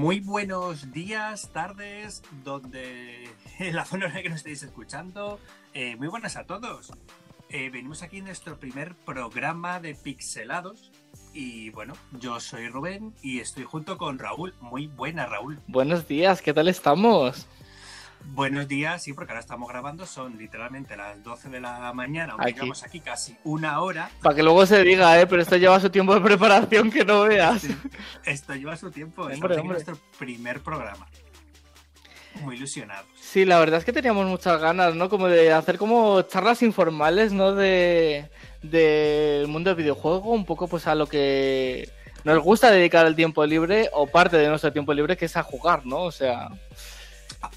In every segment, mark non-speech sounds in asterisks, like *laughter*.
Muy buenos días, tardes, donde en la zona en la que nos estéis escuchando. Eh, muy buenas a todos. Eh, venimos aquí en nuestro primer programa de Pixelados. Y bueno, yo soy Rubén y estoy junto con Raúl. Muy buena, Raúl. Buenos días, ¿qué tal estamos? Buenos días, sí, porque ahora estamos grabando, son literalmente las 12 de la mañana, aunque Aquí. llevamos aquí casi una hora. Para que luego se diga, ¿eh? Pero esto lleva su tiempo de preparación que no veas. Esto lleva su tiempo, hombre. nuestro primer programa. Muy ilusionados. Sí, la verdad es que teníamos muchas ganas, ¿no? Como de hacer como charlas informales, ¿no? De del mundo del videojuego, un poco pues a lo que nos gusta dedicar el tiempo libre o parte de nuestro tiempo libre que es a jugar, ¿no? O sea,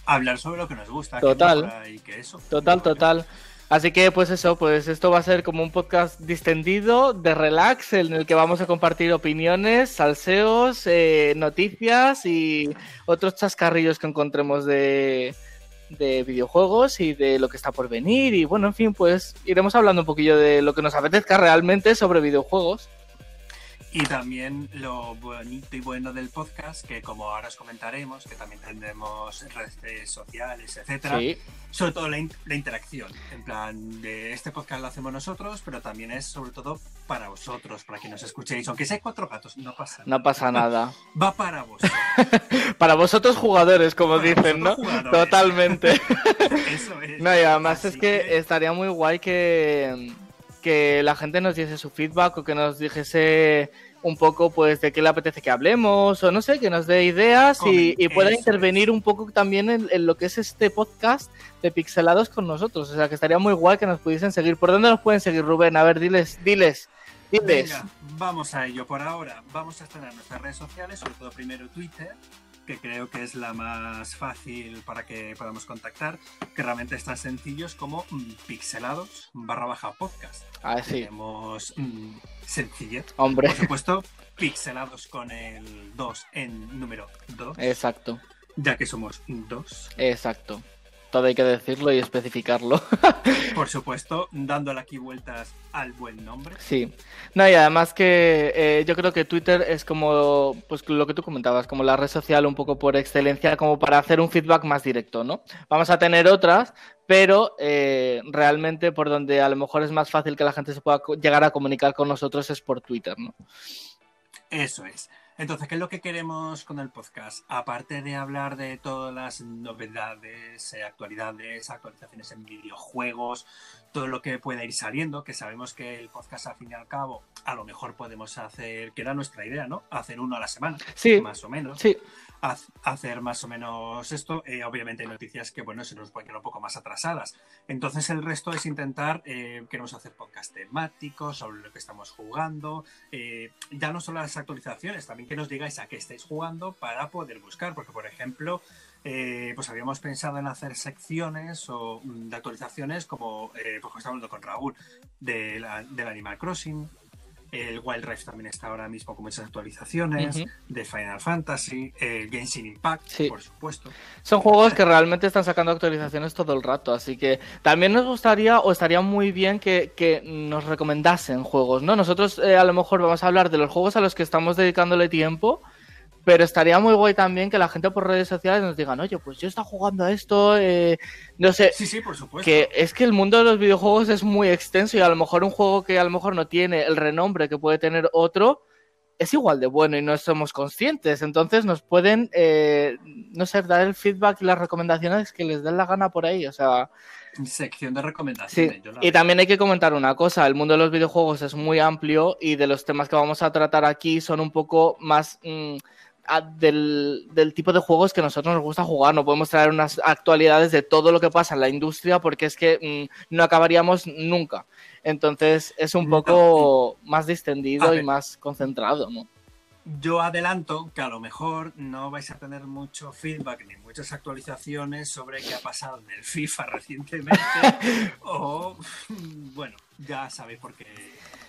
Hablar sobre lo que nos gusta. que Total. y que eso. total, total. Así que pues eso, pues esto va a ser como un podcast distendido, de relax, en el que vamos a compartir opiniones, salseos, eh, noticias y otros chascarrillos que encontremos de, de videojuegos y de lo que está por venir. Y bueno, en fin, pues iremos hablando un poquillo de lo que nos apetezca realmente sobre videojuegos. Y también lo bonito y bueno del podcast, que como ahora os comentaremos, que también tendremos redes sociales, etcétera. Sí, Sobre todo la, in- la interacción. En plan, de este podcast lo hacemos nosotros, pero también es sobre todo para vosotros, para que nos escuchéis. Aunque seáis cuatro gatos, no pasa nada. no pasa nada. *laughs* Va para vosotros. *laughs* Para vosotros jugadores, como Para dicen, ¿no? jugadores. Totalmente. *laughs* Eso es. No, y además Así es que, estaría muy guay que, que la gente nos diese su feedback o que nos dijese un poco pues de qué le apetece que hablemos o no sé, que nos dé ideas y, pueda intervenir un poco también en, en lo que es este podcast de Pixelados con nosotros. O sea, que estaría muy guay que nos pudiesen seguir. ¿Por dónde nos pueden seguir, Rubén? A ver, diles, diles, diles. Venga, vamos a ello. Por ahora vamos a estrenar nuestras redes sociales, sobre todo primero Twitter, que creo que es la más fácil para que podamos contactar, que realmente es tan sencillos como mm, pixelados barra baja podcast. Ah, sí, Tenemos mm, sencillez. hombre, Por supuesto, pixelados con el 2 en número 2, exacto, ya que somos dos. exacto. Todo hay que decirlo y especificarlo. *laughs* Por supuesto, dándole aquí vueltas al buen nombre. Sí, no, y además que eh, yo creo que Twitter es como, pues lo que tú comentabas, como la red social un poco por excelencia, como para hacer un feedback más directo, ¿no? Vamos a tener otras, pero eh, realmente por donde a lo mejor es más fácil que la gente se pueda llegar a comunicar con nosotros es por Twitter, ¿no? Eso es. Entonces, ¿qué es lo que queremos con el podcast? Aparte de hablar de todas las novedades, eh, actualidades, actualizaciones en videojuegos, todo lo que pueda ir saliendo, que sabemos que el podcast al fin y al cabo, a lo mejor podemos hacer, que era nuestra idea, ¿no? Hacer uno a la semana, Sí, más o menos. sí, hacer más o menos esto. Eh, obviamente hay noticias que, bueno, se nos pueden quedar un poco más atrasadas. Entonces el resto es intentar, eh, queremos hacer podcast temáticos sobre lo que estamos jugando. eh, ya no solo las actualizaciones, también que nos digáis a qué estáis jugando para poder buscar. Porque, por ejemplo, eh, pues habíamos pensado en hacer secciones o mm, de actualizaciones como, pues estamos hablando con Raúl, de la- del Animal Crossing. El Wild Rift también está ahora mismo con muchas actualizaciones de Final Fantasy, el Genshin Impact, Sí. por supuesto. Son juegos que realmente están sacando actualizaciones todo el rato, así que también nos gustaría o estaría muy bien que, que nos recomendasen juegos, ¿no? Nosotros eh, a lo mejor vamos a hablar de los juegos a los que estamos dedicándole tiempo, pero estaría muy guay también que la gente por redes sociales nos digan, oye, pues yo estaba jugando a esto, eh, no sé, Sí, sí, por supuesto. que es que el mundo de los videojuegos es muy extenso y a lo mejor un juego que a lo mejor no tiene el renombre que puede tener otro es igual de bueno y no somos conscientes. Entonces nos pueden, eh, no sé, dar el feedback y las recomendaciones que les den la gana por ahí. O sea, Sección de sí. recomendaciones. yo la Y veo. también hay que comentar una cosa, el mundo de los videojuegos es muy amplio y de los temas que vamos a tratar aquí son un poco más... mm, a- del, del tipo de juegos que a nosotros nos gusta jugar. No podemos traer unas actualidades de todo lo que pasa en la industria porque es que mm, no acabaríamos nunca. Entonces es un No, poco más distendido y más concentrado, ¿no? Yo adelanto que a lo mejor no vais a tener mucho feedback ni muchas actualizaciones sobre qué ha pasado en el FIFA *laughs* recientemente. *laughs* o, bueno, ya sabéis por qué.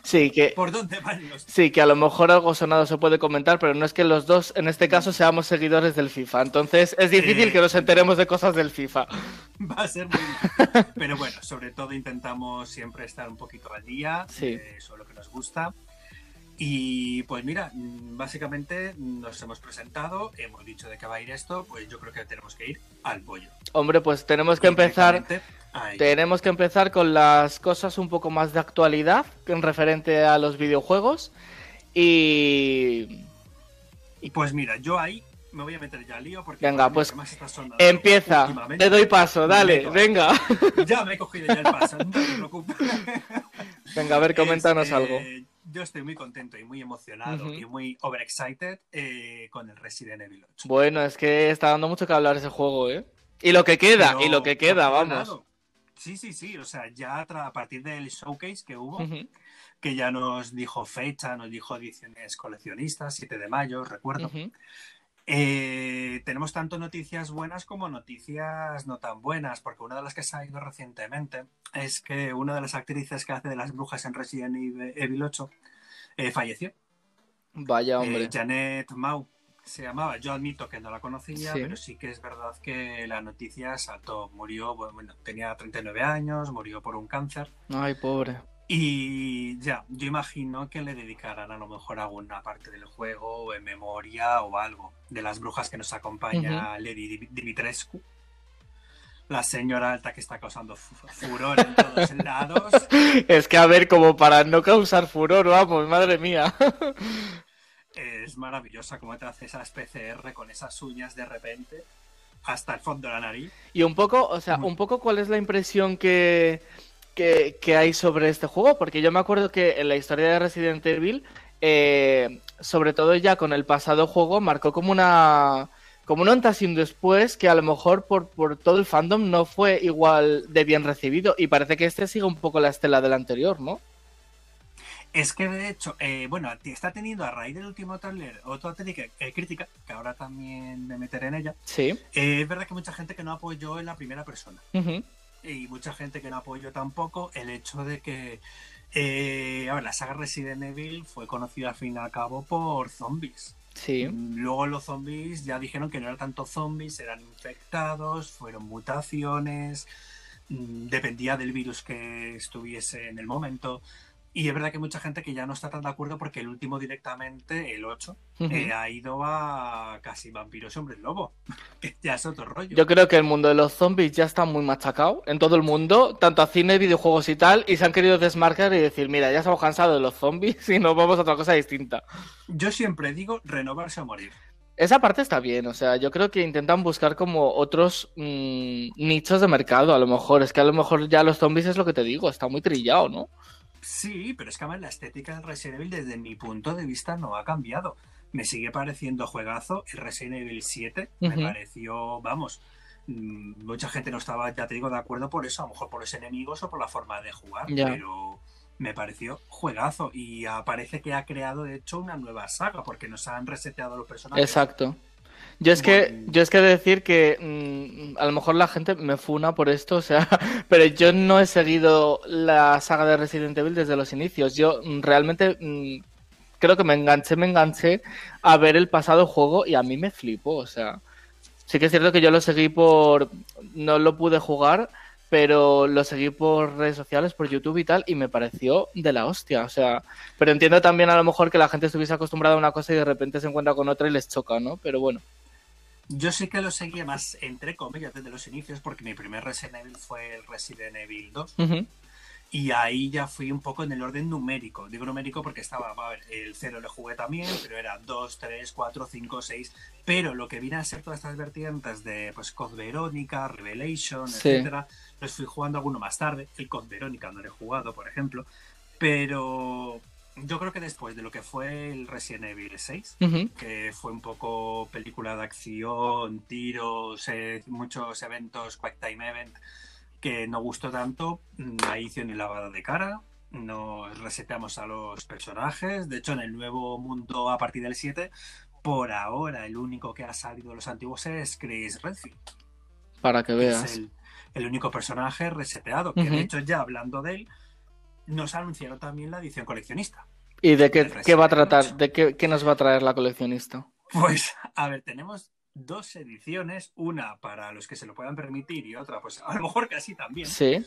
Sí, que, ¿Por dónde van los sí, que a lo mejor algo sonado se puede comentar, pero no es que los dos, en este caso, seamos seguidores del FIFA. Entonces es difícil Eh. que nos enteremos de cosas del FIFA. *laughs* va a ser muy difícil. *laughs* Pero bueno, sobre todo intentamos siempre estar un poquito al día Sí. eh, sobre lo que nos gusta. Y pues mira, mm, básicamente nos hemos presentado, hemos dicho de qué va a ir esto, pues yo creo que tenemos que ir al pollo. Hombre, pues tenemos que empezar. Tenemos que empezar con las cosas un poco más de actualidad en referente a los videojuegos. Y Y pues mira, yo ahí me voy a meter ya al lío porque Venga, pues, empieza. Te doy paso, dale, venga. *laughs* Ya me he cogido ya el paso, no te preocupes. *laughs* Venga, a ver, coméntanos Es, algo. Yo estoy muy contento y muy emocionado y muy overexcited eh, con el Resident Evil 8. Bueno, es que está dando mucho que hablar ese juego, ¿eh? Y lo que queda, Pero y lo que queda, vamos. ganado. Sí, sí, sí. O sea, ya a partir del showcase que hubo, que ya nos dijo fecha, nos dijo ediciones coleccionistas, 7 de mayo, recuerdo. Eh, tenemos tanto noticias buenas como noticias no tan buenas, porque una de las que se ha ido recientemente es que una de las actrices que hace de las brujas en Resident Evil Evil 8 eh, falleció. Vaya, hombre. Eh, Janet Mau se llamaba. Yo admito que no la conocía, Sí. pero sí que es verdad que la noticia saltó. Murió, bueno, tenía 39 años, murió por un cáncer. Ay, pobre. Y ya, yo imagino que le dedicarán a lo mejor alguna parte del juego o en memoria o algo de las brujas que nos acompaña Lady Dim- Dimitrescu. La señora alta que está causando fu- furor en todos lados. *laughs* Es que a ver, como para no causar furor, vamos, madre mía. *laughs* Es maravillosa cómo te hace esas PCR con esas uñas de repente hasta el fondo de la nariz. Y un poco, o sea, un poco cuál es la impresión que, que, que hay sobre este juego, porque yo me acuerdo que en la historia de Resident Evil, eh, sobre todo ya con el pasado juego, marcó como una como un antes y un después que a lo mejor por, por todo el fandom no fue igual de bien recibido y parece que este sigue un poco la estela del anterior, ¿no? Es que de hecho, eh, bueno, está teniendo a raíz del último trailer otra crítica, eh, crítica, que ahora también me meteré en ella. Sí. Eh, es verdad que mucha gente que no apoyó en la primera persona. Ujú. y mucha gente que no apoyó tampoco el hecho de que eh, a ver, la saga Resident Evil fue conocida al fin y al cabo por zombies. Sí. Luego los zombies ya dijeron que no eran tanto zombies, eran infectados, fueron mutaciones, mm, dependía del virus que estuviese en el momento. Y es verdad que hay mucha gente que ya no está tan de acuerdo porque el último directamente, el 8, Ujú. eh, ha ido a casi vampiros y hombres lobo, *laughs* que ya es otro rollo. Yo creo que el mundo de los zombies ya está muy machacado en todo el mundo, tanto a cine, videojuegos y tal, y se han querido desmarcar y decir, mira, ya estamos cansados de los zombies *laughs* y nos vamos a otra cosa distinta. Yo siempre digo renovarse o morir. Esa parte está bien, o sea, yo creo que intentan buscar como otros mm, nichos de mercado, a lo mejor, es que a lo mejor ya los zombies es lo que te digo, está muy trillado, ¿no? Sí, pero es que además la estética del Resident Evil desde mi punto de vista no ha cambiado. Me sigue pareciendo juegazo. El Resident Evil 7 me pareció, vamos, mm, mucha gente no estaba, ya te digo, de acuerdo por eso, a lo mejor por los enemigos o por la forma de jugar, pero me pareció juegazo y parece que ha creado de hecho una nueva saga porque nos han reseteado los personajes. Exacto. Yo es que, yo es que decir que mm, a lo mejor la gente me funa por esto, o sea, *laughs* pero yo no he seguido la saga de Resident Evil desde los inicios. Yo mm, realmente mm, creo que me enganché, me enganché a ver el pasado juego y a mí me flipó, o sea, sí que es cierto que yo lo seguí por, no lo pude jugar, pero lo seguí por redes sociales, por YouTube y tal, y me pareció de la hostia, o sea, pero entiendo también a lo mejor que la gente estuviese acostumbrada a una cosa y de repente se encuentra con otra y les choca, ¿no? Pero bueno. Yo sí que lo seguía más entre comillas desde los inicios porque mi primer Resident Evil fue el Resident Evil 2 Ujú. Y ahí ya fui un poco en el orden numérico. Digo numérico porque estaba, a ver, el 0 le jugué también, pero era 2, 3, 4, 5, 6. Pero lo que viene a ser todas estas vertientes de pues Code Verónica, Revelation, Sí. etcétera, los fui jugando alguno más tarde. El Code Verónica no lo he jugado, por ejemplo. Pero yo creo que después de lo que fue el Resident Evil 6, Ujú. que fue un poco película de acción, tiros, eh, muchos eventos, Quick Time Event, que no gustó tanto. mm, Ahí hicieron el lavado de cara, nos reseteamos a los personajes. De hecho, en el nuevo mundo a partir del 7, por ahora el único que ha salido de los antiguos es Chris Redfield. Para que que veas. es el, el único personaje reseteado. Que de hecho, ya hablando de él, nos anunciaron también la edición coleccionista. ¿Y de qué, qué va a tratar? ¿De qué, qué nos va a traer la coleccionista? Pues, a ver, tenemos dos ediciones, una para los que se lo puedan permitir y otra, pues a lo mejor casi también. Sí.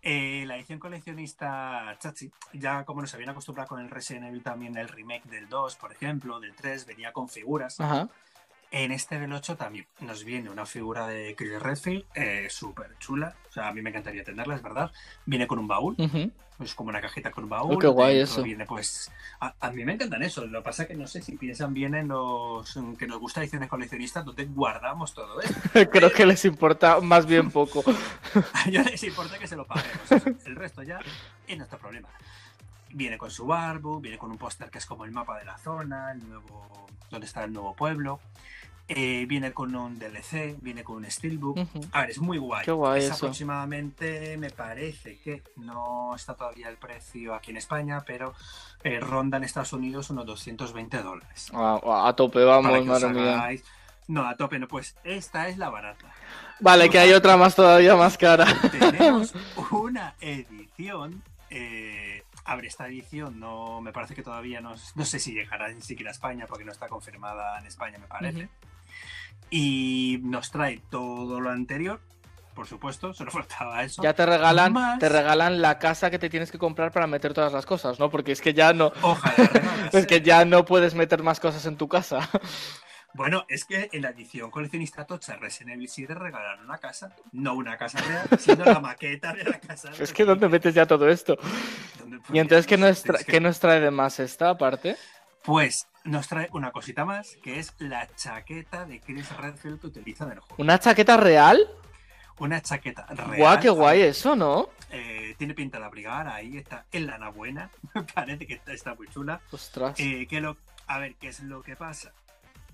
Eh, la edición coleccionista Chachi, ya como nos habían acostumbrado con el Resident Evil también el remake del 2, por ejemplo, del 3, venía con figuras. Ajá. En este del 8 también nos viene una figura de Chris Redfield eh, súper chula. O sea, a mí me encantaría tenerla, es verdad. Viene con un baúl. Es como una cajita con un baúl. Oh, qué guay eso. Viene, pues, a, a mí me encantan eso. Lo que pasa es que no sé si piensan bien en los que nos gusta ediciones coleccionistas donde guardamos todo esto. *laughs* Creo que les importa más bien poco. *laughs* A ellos les importa que se lo paguemos. *laughs* El resto ya es nuestro problema. Viene con su barbu, viene con un póster que es como el mapa de la zona, el nuevo, donde está el nuevo pueblo. Eh, viene con un DLC, viene con un steelbook. A ver, es muy guay. Qué guay es eso. aproximadamente, me parece que no está todavía el precio aquí en España, pero eh, ronda en Estados Unidos unos 220 dólares. A, a tope, vamos, madre mía. No, a tope no, pues esta es la barata. Vale, que hay otra más todavía más cara. Tenemos *laughs* una edición. eh, a ver, esta edición no me parece que todavía no, no sé si llegará ni siquiera a España porque no está confirmada en España, me parece. Y nos trae todo lo anterior, por supuesto, solo *laughs* faltaba eso. Ya te regalan, Más- te regalan la casa que te tienes que comprar para meter todas las cosas, ¿no? Porque es que ya no, Ojalá *laughs* es que ya no puedes meter más cosas en tu casa. Bueno, es que en la edición coleccionista Tocha Resident Evil 7 regalaron una casa, no una casa real, *laughs* sino la maqueta de la casa. Es que ¿dónde metes ya todo esto? ¿Dónde- Y entonces, ¿qué nos, Es tra- que- qué nos trae de más esta aparte? Pues nos trae una cosita más, que es la chaqueta de Chris Redfield que utiliza en el juego. ¿Una chaqueta real? Una chaqueta real. Guau, qué guay eso, ¿no? Eh, tiene pinta de abrigar, ahí está, en lana buena. *laughs* Parece que está, está muy chula. Ostras. Eh, que lo, a ver, ¿qué es lo que pasa?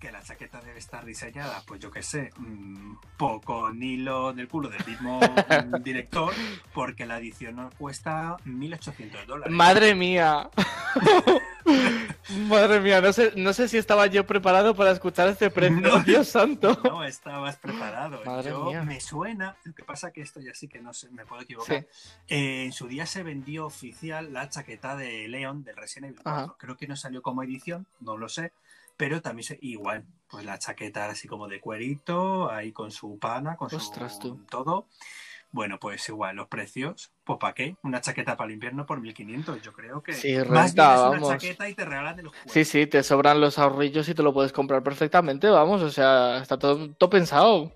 Que la chaqueta debe estar diseñada, pues yo qué sé, mm, poco hilo del culo del mismo *laughs* director, porque la edición cuesta 1.800 dólares. Madre mía. *laughs* Madre mía, no sé, no sé si estaba yo preparado para escuchar este precio. No. Dios santo. *laughs* No estabas preparado. Madre Yo mía. me suena, lo que pasa que esto ya sí que no sé, me puedo equivocar. Eh, en su día se vendió oficial la chaqueta de Leon del Resident Evil 4. Ajá. Creo que no salió como edición, no lo sé. Pero también se, igual, pues la chaqueta así como de cuerito, ahí con su pana, con Ostras, su tú. todo. Bueno, pues igual, los precios, pues ¿para qué? Una chaqueta para el invierno por 1500, yo creo que Sí, más bien es una vamos. chaqueta y te regalan el juego. Sí, sí, te sobran los ahorrillos y te lo puedes comprar perfectamente, vamos, o sea, está todo, todo pensado.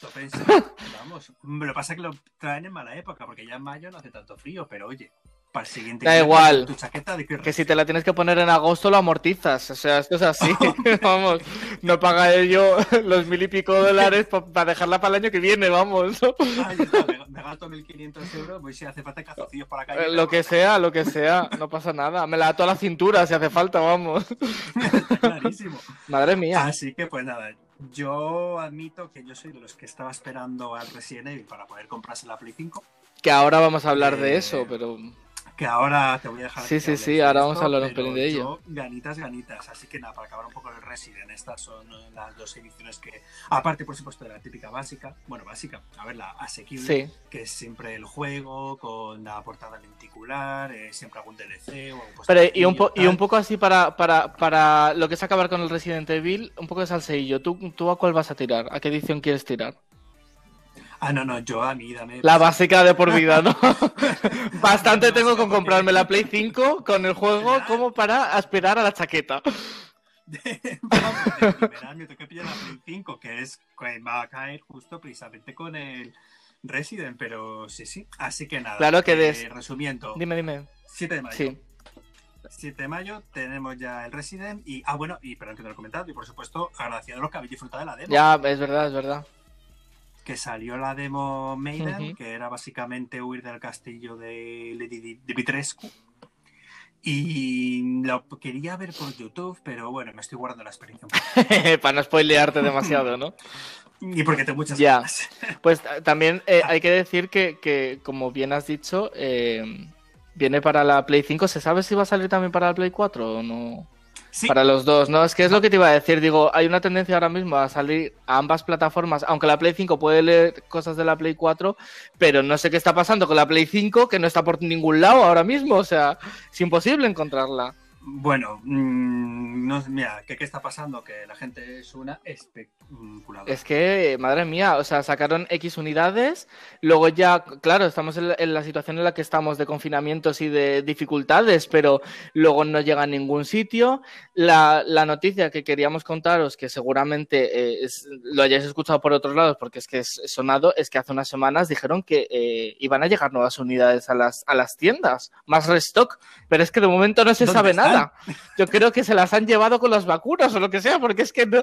*laughs* Vamos. Lo que pasa es que lo traen en mala época, porque ya en mayo no hace tanto frío, pero oye, para el siguiente Da igual. Tu chaqueta de Que si te la tienes que poner en agosto lo amortizas, o sea, esto es así, *laughs* *laughs* vamos, no paga ello *laughs* los mil y pico dólares para dejarla para el año que viene, vamos. ¿no? Ah, está, me, me gasto 1.500 euros, pues si hace falta calzoncillos para calle. Eh, Lo que sea, lo que sea, no pasa nada, me la ato a la cintura si hace falta, vamos. Clarísimo. Madre mía. Así que pues nada, yo admito que yo soy de los que estaba esperando al Resident Evil para poder comprarse la Play 5, Que ahora vamos a hablar de Eh, eso, pero que ahora te voy a dejar... Sí, sí, sí, ahora vamos a hablar un pelín de ello. ganitas, ganitas. Así que nada, para acabar un poco el Resident, estas son las dos ediciones que, aparte por supuesto de la típica básica, bueno, básica, a ver, la asequible, sí. que es siempre el juego con la portada lenticular, eh, siempre algún DLC o algún Pero y un, po- y un poco así para, para, para lo que es acabar con el Resident Evil, un poco de salseillo. ¿Tú, ¿Tú a cuál vas a tirar? ¿A qué edición quieres tirar? Ah, no, no, yo a mí dame. La básica de por vida, ¿no? *laughs* Bastante tengo con comprarme la Play 5 con el juego como para aspirar a la chaqueta. *laughs* Vamos, de primera me toca pillar la Play 5, que es que va a caer justo precisamente con el Resident, pero sí, sí. Así que nada. Claro que eh, des- Resumiendo, Dime, dime. 7 de mayo. Sí. 7 de mayo tenemos ya el Resident y, ah, bueno, y perdón que no lo he comentado, y por supuesto, agradecido a los que habéis disfrutado de la demo. Ya, es verdad, es verdad. Que salió la demo Maiden, que era básicamente huir del castillo de Lady Di- Dimitrescu. Y lo quería ver por YouTube, pero bueno, me estoy guardando la experiencia. un poco. *laughs* para no spoilearte demasiado, ¿no? Y porque tengo muchas Ya. ganas. *laughs* Pues ta- también eh, hay que decir que, que, como bien has dicho, eh, viene para la Play 5. ¿Se sabe si va a salir también para la Play 4 o no? Sí, Para los dos, ¿no? Es que es lo que te iba a decir. Digo, hay una tendencia ahora mismo a salir a ambas plataformas, aunque la Play 5 puede leer cosas de la Play 4, pero no sé qué está pasando con la Play 5, que no está por ningún lado ahora mismo. O sea, es imposible encontrarla. Bueno, mm, no, mira, ¿qué, ¿qué está pasando? Que la gente es una especuladora. Es que, madre mía, o sea, sacaron X unidades, luego ya, claro, estamos en la, en la situación en la que estamos de confinamientos y de dificultades, pero luego no llega a ningún sitio. La, la noticia que queríamos contaros, que seguramente eh, es- lo hayáis escuchado por otros lados, porque es que es sonado, es que hace unas semanas dijeron que eh, iban a llegar nuevas unidades a las, a las tiendas, más restock, pero es que de momento no se ¿Dónde sabe están? nada. Yo creo que se las han llevado con las vacunas o lo que sea, porque es que no,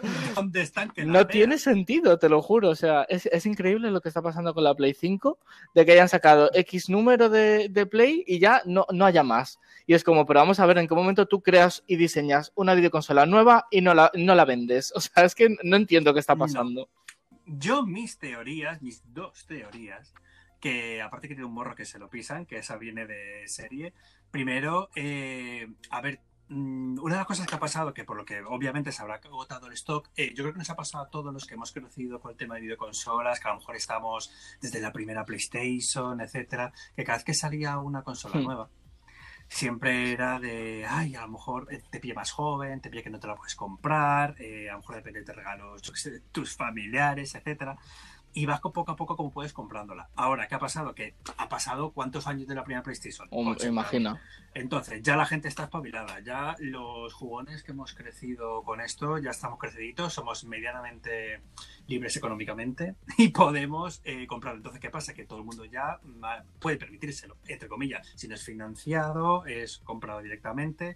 no tiene sentido, te lo juro. O sea, es, es increíble lo que está pasando con la Play 5, de que hayan sacado X número de, de Play y ya no, no haya más. Y es como, pero vamos a ver en qué momento tú creas y diseñas una videoconsola nueva y no la, no la vendes. O sea, es que no entiendo qué está No. pasando. Yo mis teorías, mis dos teorías, que aparte que tiene un morro que se lo pisan, que esa viene de serie. Primero, eh, a ver, una de las cosas que ha pasado, que por lo que obviamente se habrá agotado el stock, eh, yo creo que nos ha pasado a todos los que hemos crecido con el tema de videoconsolas, que a lo mejor estamos desde la primera PlayStation, etcétera, que cada vez que salía una consola Hmm. nueva, siempre era de, ay, a lo mejor eh, te pilla más joven, te pilla que no te la puedes comprar, eh, a lo mejor depende de regalos, tus familiares, etcétera. Y vas co- poco a poco como puedes comprándola. Ahora, ¿qué ha pasado? Que ha pasado cuántos años de la primera PlayStation? O- 80. imagina. Entonces, ya la gente está espabilada. Ya los jugones que hemos crecido con esto, ya estamos creciditos, somos medianamente libres económicamente *laughs* y podemos eh, comprar. Entonces, ¿qué pasa? Que todo el mundo ya puede permitírselo, entre comillas. Si no es financiado, es comprado directamente.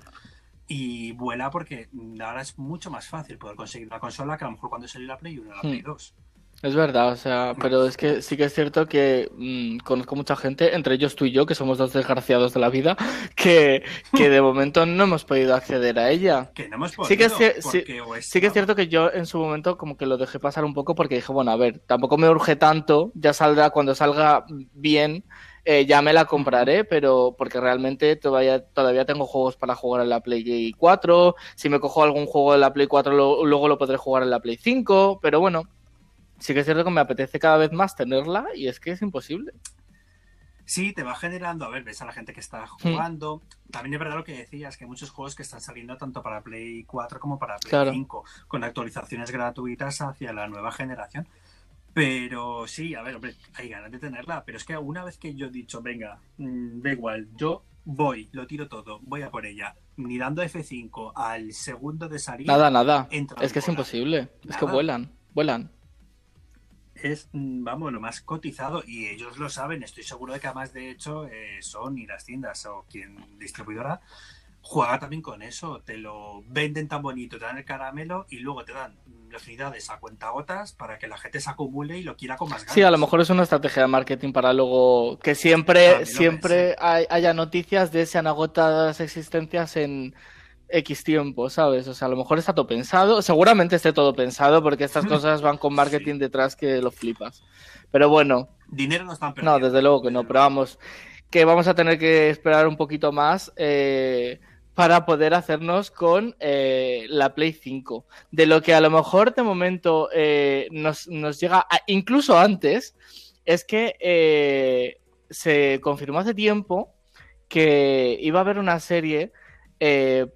Y vuela porque ahora es mucho más fácil poder conseguir una consola que a lo mejor cuando salió la Play 1 o la Hmm. Play 2. Es verdad, o sea, pero es que sí que es cierto que mm, conozco mucha gente, entre ellos tú y yo, que somos dos desgraciados de la vida, *laughs* que, que de momento no hemos podido acceder a ella. Que no hemos podido. Sí que es sí- que es cierto que yo en su momento como que lo dejé pasar un poco porque dije, bueno, a ver, tampoco me urge tanto, ya saldrá cuando salga bien, eh, ya me la compraré, pero porque realmente todavía, todavía tengo juegos para jugar en la Play 4, si me cojo algún juego en la Play 4 lo- luego lo podré jugar en la Play 5, pero bueno, sí que es cierto que me apetece cada vez más tenerla y es que es imposible. Sí, te va generando, a ver, ves a la gente que está Hmm. jugando. También es verdad lo que decías, que hay muchos juegos que están saliendo tanto para Play 4 como para Play Claro. 5, con actualizaciones gratuitas hacia la nueva generación. Pero sí, a ver, hombre, hay ganas de tenerla, pero es que una vez que yo he dicho, venga, mm, da igual, yo voy, lo tiro todo, voy a por ella, ni dando F5 al segundo de salir, Nada, nada, es que es imposible, es que vuelan, vuelan. Es, vamos, lo más cotizado y ellos lo saben. Estoy seguro de que además, de hecho, eh, Sony, las tiendas o quien distribuidora juega también con eso. Te lo venden tan bonito, te dan el caramelo y luego te dan las unidades a cuentagotas para que la gente se acumule y lo quiera con más ganas. Sí, a lo mejor es una estrategia de marketing para luego que siempre, siempre hay- haya noticias de se han agotado las existencias en X tiempo, ¿sabes? O sea, a lo mejor está todo pensado, seguramente esté todo pensado porque estas *laughs* cosas van con marketing detrás que lo flipas. Pero bueno, Dinero no están perdiendo. no, desde luego que no, pero vamos, que vamos a tener que esperar un poquito más eh, para poder hacernos con eh, la Play 5. De lo que a lo mejor de momento eh, nos, nos llega, a- incluso antes, es que eh, se confirmó hace tiempo que iba a haber una serie, eh,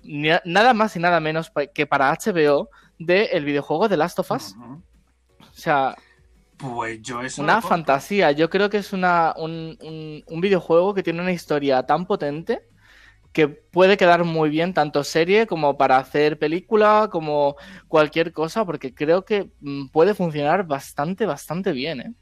nada más y nada menos que para HBO, del videojuego de Last of Us. O sea, Pues yo eso. una fantasía. Yo creo que es una, un, un- un videojuego que tiene una historia tan potente que puede quedar muy bien, tanto serie como para hacer película, como cualquier cosa, porque creo que mm, puede funcionar bastante, bastante bien. ¿eh?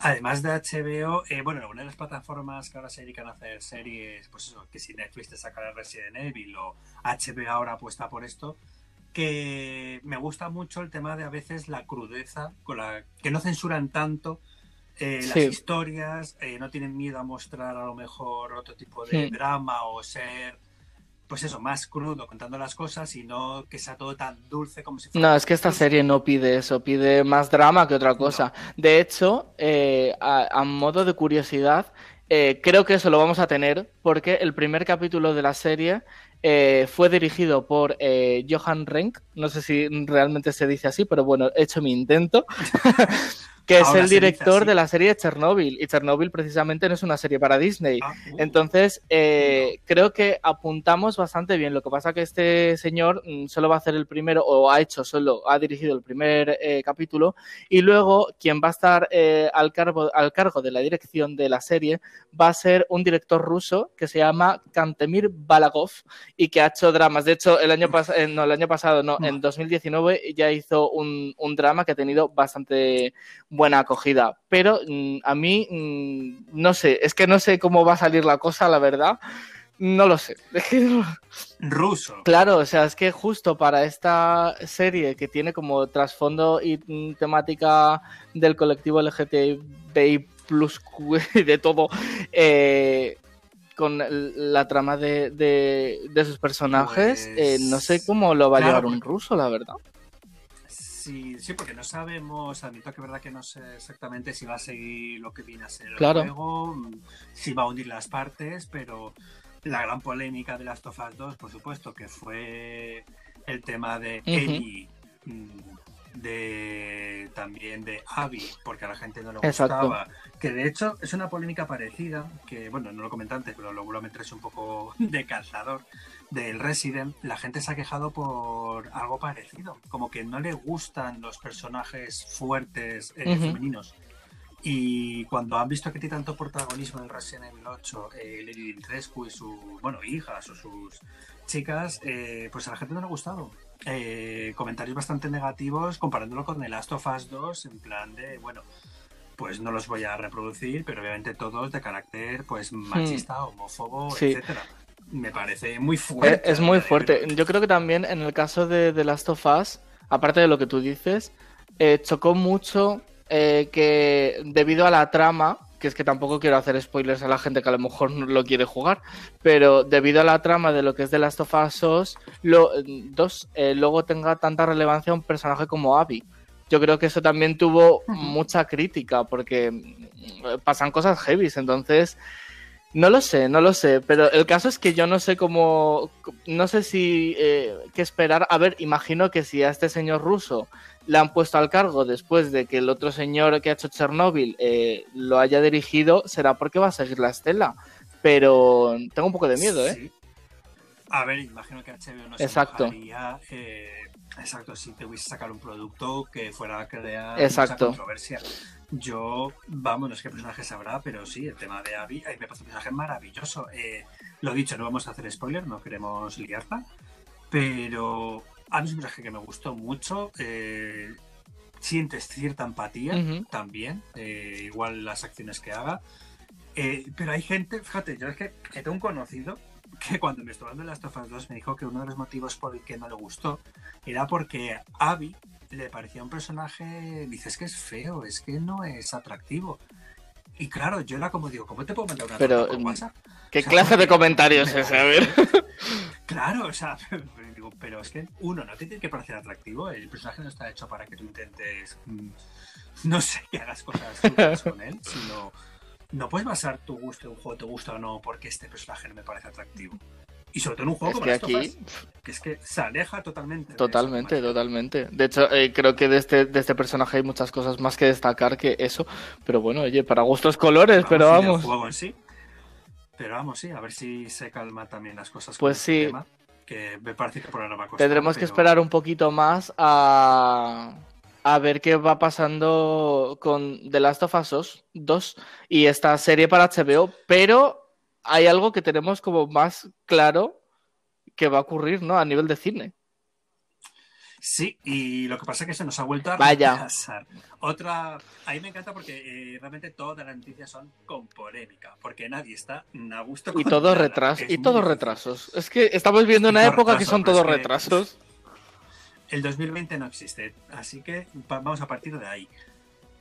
Además de HBO, eh, bueno, una de las plataformas que ahora se dedican a hacer series, pues eso, que si Netflix te saca Resident Evil o HBO ahora apuesta por esto, que me gusta mucho el tema de a veces la crudeza, con la que no censuran tanto eh, las Sí. historias, eh, no tienen miedo a mostrar a lo mejor otro tipo de drama o ser, pues eso, más crudo contando las cosas y no que sea todo tan dulce como si fuera... No, es que esta serie no pide eso, pide más drama que otra cosa. De hecho, eh, a, a modo de curiosidad, Eh, creo que eso lo vamos a tener porque el primer capítulo de la serie eh, fue dirigido por eh, Johan Renk, no sé si realmente se dice así, pero bueno, he hecho mi intento. *laughs* que es el director de la serie Chernobyl. Y Chernobyl precisamente no es una serie para Disney. Ah, uh. Entonces, eh, creo que apuntamos bastante bien. Lo que pasa que este señor mm, solo va a hacer el primero, o ha hecho solo, ha dirigido el primer eh, capítulo. Y luego, quien va a estar eh, al, cargo, al cargo de la dirección de la serie va a ser un director ruso que se llama Kantemir Balagov y que ha hecho dramas. De hecho, el año, no, el año pasado, no, en 2019 ya hizo un, un drama que ha tenido bastante buena acogida. Pero mm, a mí, mm, no sé, es que no sé cómo va a salir la cosa, la verdad. No lo sé. *laughs* Ruso. Claro, o sea, es que justo para esta serie que tiene como trasfondo y mm, temática del colectivo LGTBI plus *laughs* de todo, eh, con la trama de, de, sus personajes, eh, no sé pues, cómo lo va a llevar un ruso, la verdad. Sí, sí, porque no sabemos, admito que es verdad que no sé exactamente si va a seguir lo que viene a ser el claro. juego, si va a unir las partes, pero la gran polémica de Last of Us 2, por supuesto, que fue el tema de Ellie, mm, de también de Abby, porque a la gente no le gustaba. Que de hecho es una polémica parecida, que bueno, no lo comenté antes, pero lo vuelvo a meterse un poco *laughs* de calzador del Resident, la gente se ha quejado por algo parecido, como que no le gustan los personajes fuertes eh, femeninos. Y cuando han visto que tiene tanto protagonismo en Resident Evil 8, eh, Lady Dimitrescu y sus bueno, hijas o sus chicas, eh, pues a la gente no le ha gustado. Eh, comentarios bastante negativos comparándolo con The Last of Us 2, en plan de, bueno, pues no los voy a reproducir, pero obviamente todos de carácter pues hmm. machista, homófobo, etcétera me parece muy fuerte. Es, muy fuerte. Yo creo que también en el caso de The Last of Us, aparte de lo que tú dices, eh, chocó mucho eh, que debido a la trama, que es que tampoco quiero hacer spoilers a la gente que a lo mejor no lo quiere jugar, pero debido a la trama de lo que es The Last of Us 2, lo, dos, eh, luego tenga tanta relevancia un personaje como Abby. Yo creo que eso también tuvo mucha crítica porque mm, pasan cosas heavy, entonces no lo sé, no lo sé, pero el caso es que yo no sé cómo, no sé si eh, qué esperar. A ver, imagino que si a este señor ruso le han puesto al cargo después de que el otro señor que ha hecho Chernobyl eh, lo haya dirigido, será porque va a seguir la estela. Pero tengo un poco de miedo, ¿eh? A ver, imagino que HBO no Exacto. se eh, exacto, si te hubiese sacar un producto que fuera a crear exacto. mucha controversia. Yo, vamos, no sé qué personaje sabrá, pero sí, el tema de Abby, me parece un personaje maravilloso. Eh, lo dicho, no vamos a hacer spoiler, no queremos liarla, pero a mí es un personaje que me gustó mucho. Eh, sientes cierta empatía también, eh, igual las acciones que haga. pero hay gente, fíjate, yo es que, tengo un conocido que cuando me estuvo de las Tofas 2 me dijo que uno de los motivos por el que no le gustó era porque Abby le parecía un personaje, dices que es feo, es que no es atractivo. Y claro, yo era como digo, ¿cómo te puedo mandar una Pero, por WhatsApp? ¿Qué clase de comentarios es? A ver. *laughs* Claro, o sea, *laughs* digo, pero es que uno no te tiene que parecer atractivo, el personaje no está hecho para que tú intentes, mm, no sé, *laughs* que hagas cosas con él, sino no puedes basar tu gusto en un juego, te gusta o no, porque este personaje no me parece atractivo. Y sobre todo en un juego como aquí... que es que se aleja totalmente. Totalmente, totalmente. De hecho, eh, creo que de este, de este personaje hay muchas cosas más que destacar que eso. Pero bueno, oye, para gustos colores, pero vamos. juego en sí. Pero vamos, sí, a ver si se calma también las cosas. Pues sí. que me parece que por ahora va a Tendremos que esperar un poquito más a, a ver qué va pasando con The Last of Us 2 y esta serie para HBO, pero hay algo que tenemos como más claro que va a ocurrir, ¿no? A nivel de cine. Sí, y lo que pasa es que se nos ha vuelto a Vaya. pasar. Otra, a mí me encanta porque eh, realmente todas las noticias son con polémica, porque nadie está a gusto con Y todos retrasos, y todos retrasos. Es que estamos viendo una época que son todos retrasos. El 2020 no existe, así que vamos a partir de ahí.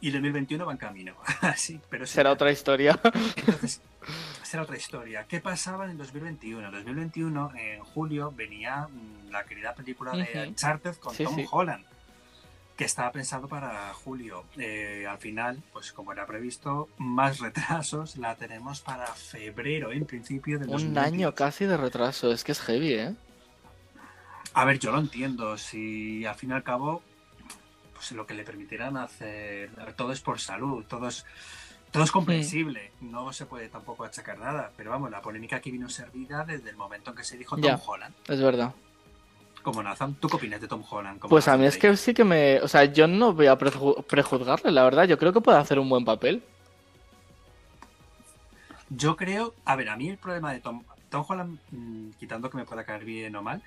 Y el 2021 va en camino. *laughs* así, pero será otra historia. Entonces, será otra historia. ¿Qué pasaba en el 2021? En 2021, en julio, venía mm, la querida película de Uncharted con Tom Holland. que estaba pensado para julio. Eh, al final, pues como era previsto, más retrasos la tenemos para febrero, en principio de Un año casi de retraso, es que es heavy, ¿eh? A ver, yo lo entiendo. Si al fin y al cabo, pues lo que le permitirán hacer, todo es por salud, todo es, todo es comprensible, no se puede tampoco achacar nada. Pero vamos, la polémica aquí vino servida desde el momento en que se dijo Tom Holland. Es verdad como Nathan. ¿Tú qué opinas de Tom Holland? pues a mí es que sí que me. O sea, yo no voy a prejuzgarle, la verdad. Yo creo que puede hacer un buen papel. Yo creo. A ver, a mí el problema de Tom, Tom Holland, mm, quitando que me pueda caer bien o mal,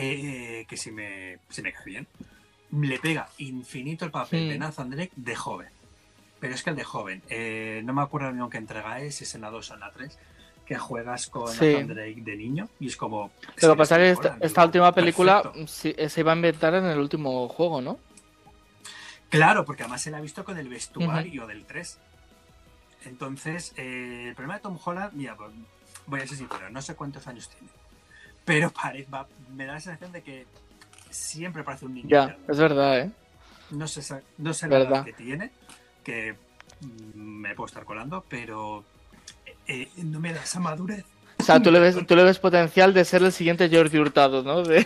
eh, que si me, si me cae bien, le pega infinito el papel de. Nathan Drake de joven. Pero es que el de joven, eh, no me acuerdo ni qué entrega es, si es en la 2 o en la 3 que juegas con Drake de niño y es como... Lo que pasa es que esta, última película se iba a inventar en el último juego, ¿no? Claro, porque además se la ha visto con el vestuario del 3. Entonces, eh, el problema de Tom Holland, mira, pues, voy a ser sincero, no sé cuántos años tiene, pero me da la sensación de que siempre parece un niño. Ya, es verdad, ¿eh? No sé, no sé la edad que tiene, que mm, me puedo estar colando, pero eh, no me da esa madurez. O sea, tú le, ves, tú le ves potencial de ser el siguiente Jordi Hurtado, ¿no? De,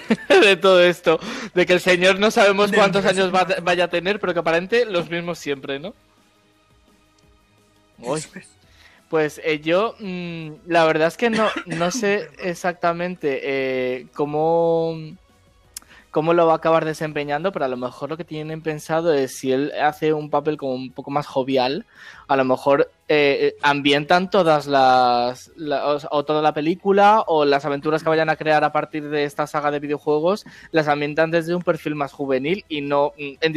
*laughs* todo esto. De que el señor no sabemos cuántos años vaya a tener, pero que aparente los mismos siempre, ¿no? Pues eh, yo, mm, la verdad es que no, no sé exactamente eh, cómo cómo lo va a acabar desempeñando, pero a lo mejor lo que tienen pensado es si él hace un papel como un poco más jovial, a lo mejor eh, ambientan todas las, o, toda la película o las aventuras que vayan a crear a partir de esta saga de videojuegos, las ambientan desde un perfil más juvenil y no en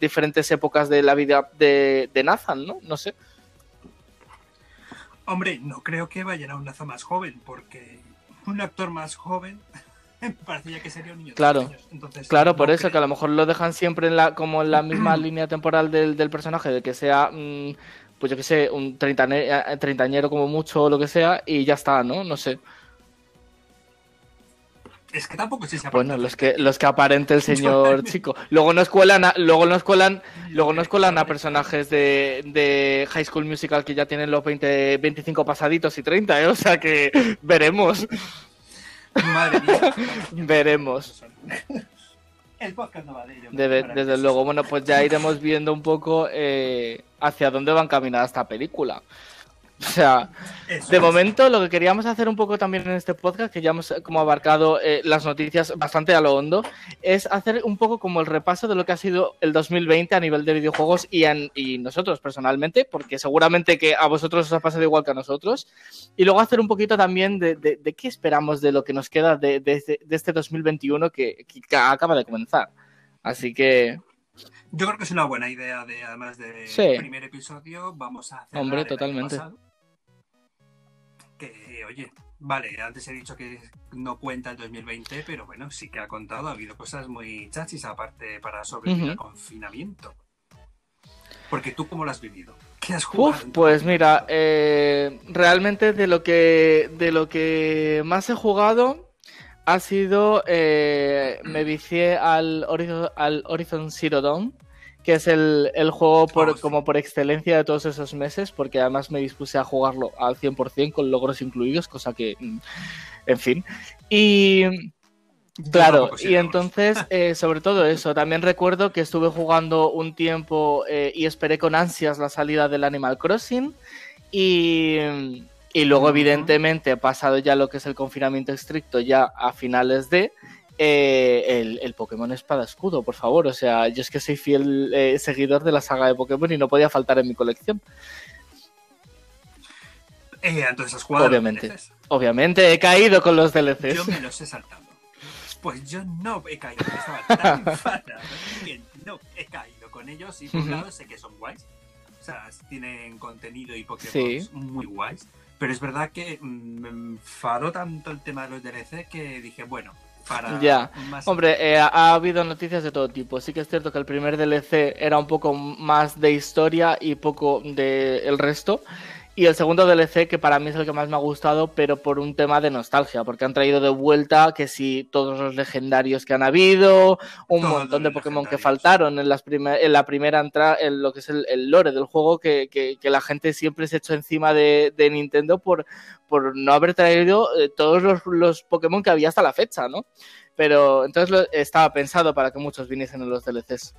diferentes épocas de la vida de, de Nathan, ¿no? No sé. Hombre, no creo que vayan a un Nathan más joven, porque un actor más joven *laughs* parecía que sería un niño claro, claro, por eso que a lo mejor lo dejan siempre en la, como en la misma *clears throat* línea temporal del, del, personaje, de que sea, pues yo que sé, un eh, treintañero como mucho o lo que sea, y ya está, ¿no? No sé. Es que tampoco se Bueno, los que, los que aparente el *laughs* señor chico. Luego no escuelan a, luego no escuelan, luego no escuelan a personajes de, de High School Musical que ya tienen los 20, 25 pasaditos y 30, ¿eh? O sea que veremos. Madre mía. *laughs* Veremos. El podcast no va de ello. desde luego, bueno, pues ya iremos viendo un poco eh, hacia dónde va encaminada esta película. *laughs* O sea, de momento lo que queríamos hacer un poco también en este podcast, que ya hemos como abarcado eh, las noticias bastante a lo hondo, es hacer un poco como el repaso de lo que ha sido el 2020 a nivel de videojuegos y, y nosotros personalmente, porque seguramente que a vosotros os ha pasado igual que a nosotros, y luego hacer un poquito también de, de, qué esperamos de lo que nos queda de, este 2021 que, que, acaba de comenzar. Así que yo creo que es una buena idea de, además del primer episodio, vamos a hacer Hombre, totalmente que, oye, vale, antes he dicho que no cuenta el 2020, pero bueno, sí que ha contado, ha habido cosas muy chachis aparte para sobrevivir al confinamiento. Porque tú, ¿cómo lo has vivido? ¿Qué has jugado? pues mira, eh, realmente de lo que de lo que más he jugado ha sido eh, me vicié al Horizon, al Horizon Zero Dawn que es el, juego por, oh, como por excelencia de todos esos meses, porque además me dispuse a jugarlo al 100% con logros incluidos, cosa que, mm, en fin. Y claro, y entonces, *laughs* eh, sobre todo eso, también recuerdo que estuve jugando un tiempo eh, y esperé con ansias la salida del Animal Crossing y... Y luego, evidentemente, pasado ya lo que es el confinamiento estricto, ya a finales de, eh, el, Pokémon Espada Escudo, por favor. O sea, yo es que soy fiel eh, seguidor de la saga de Pokémon y no podía faltar en mi colección. Eh, entonces has jugado Obviamente. Obviamente, he caído con los DLCs. Yo me los he saltado. Pues yo no he caído, estaba tan *laughs* no he caído con ellos y por un lado sé que son guays. O sea, tienen contenido y Pokémon muy guays. Pero es verdad que mm, me enfadó tanto el tema de los DLC que dije, bueno, ya, hombre, eh, ha, habido noticias de todo tipo. Sí que es cierto que el primer DLC era un poco más de historia y poco de el resto. Y el segundo DLC, que para mí es el que más me ha gustado, pero por un tema de nostalgia, porque han traído de vuelta que si todos los legendarios que han habido, un Todos montón de Pokémon que faltaron en, las en la primera entrada, en lo que es el, el lore del juego, que, que- que la gente siempre se echó encima de, de Nintendo por, por no haber traído eh, todos los, los Pokémon que había hasta la fecha, ¿no? Pero entonces lo- estaba pensado para que muchos viniesen en los DLCs.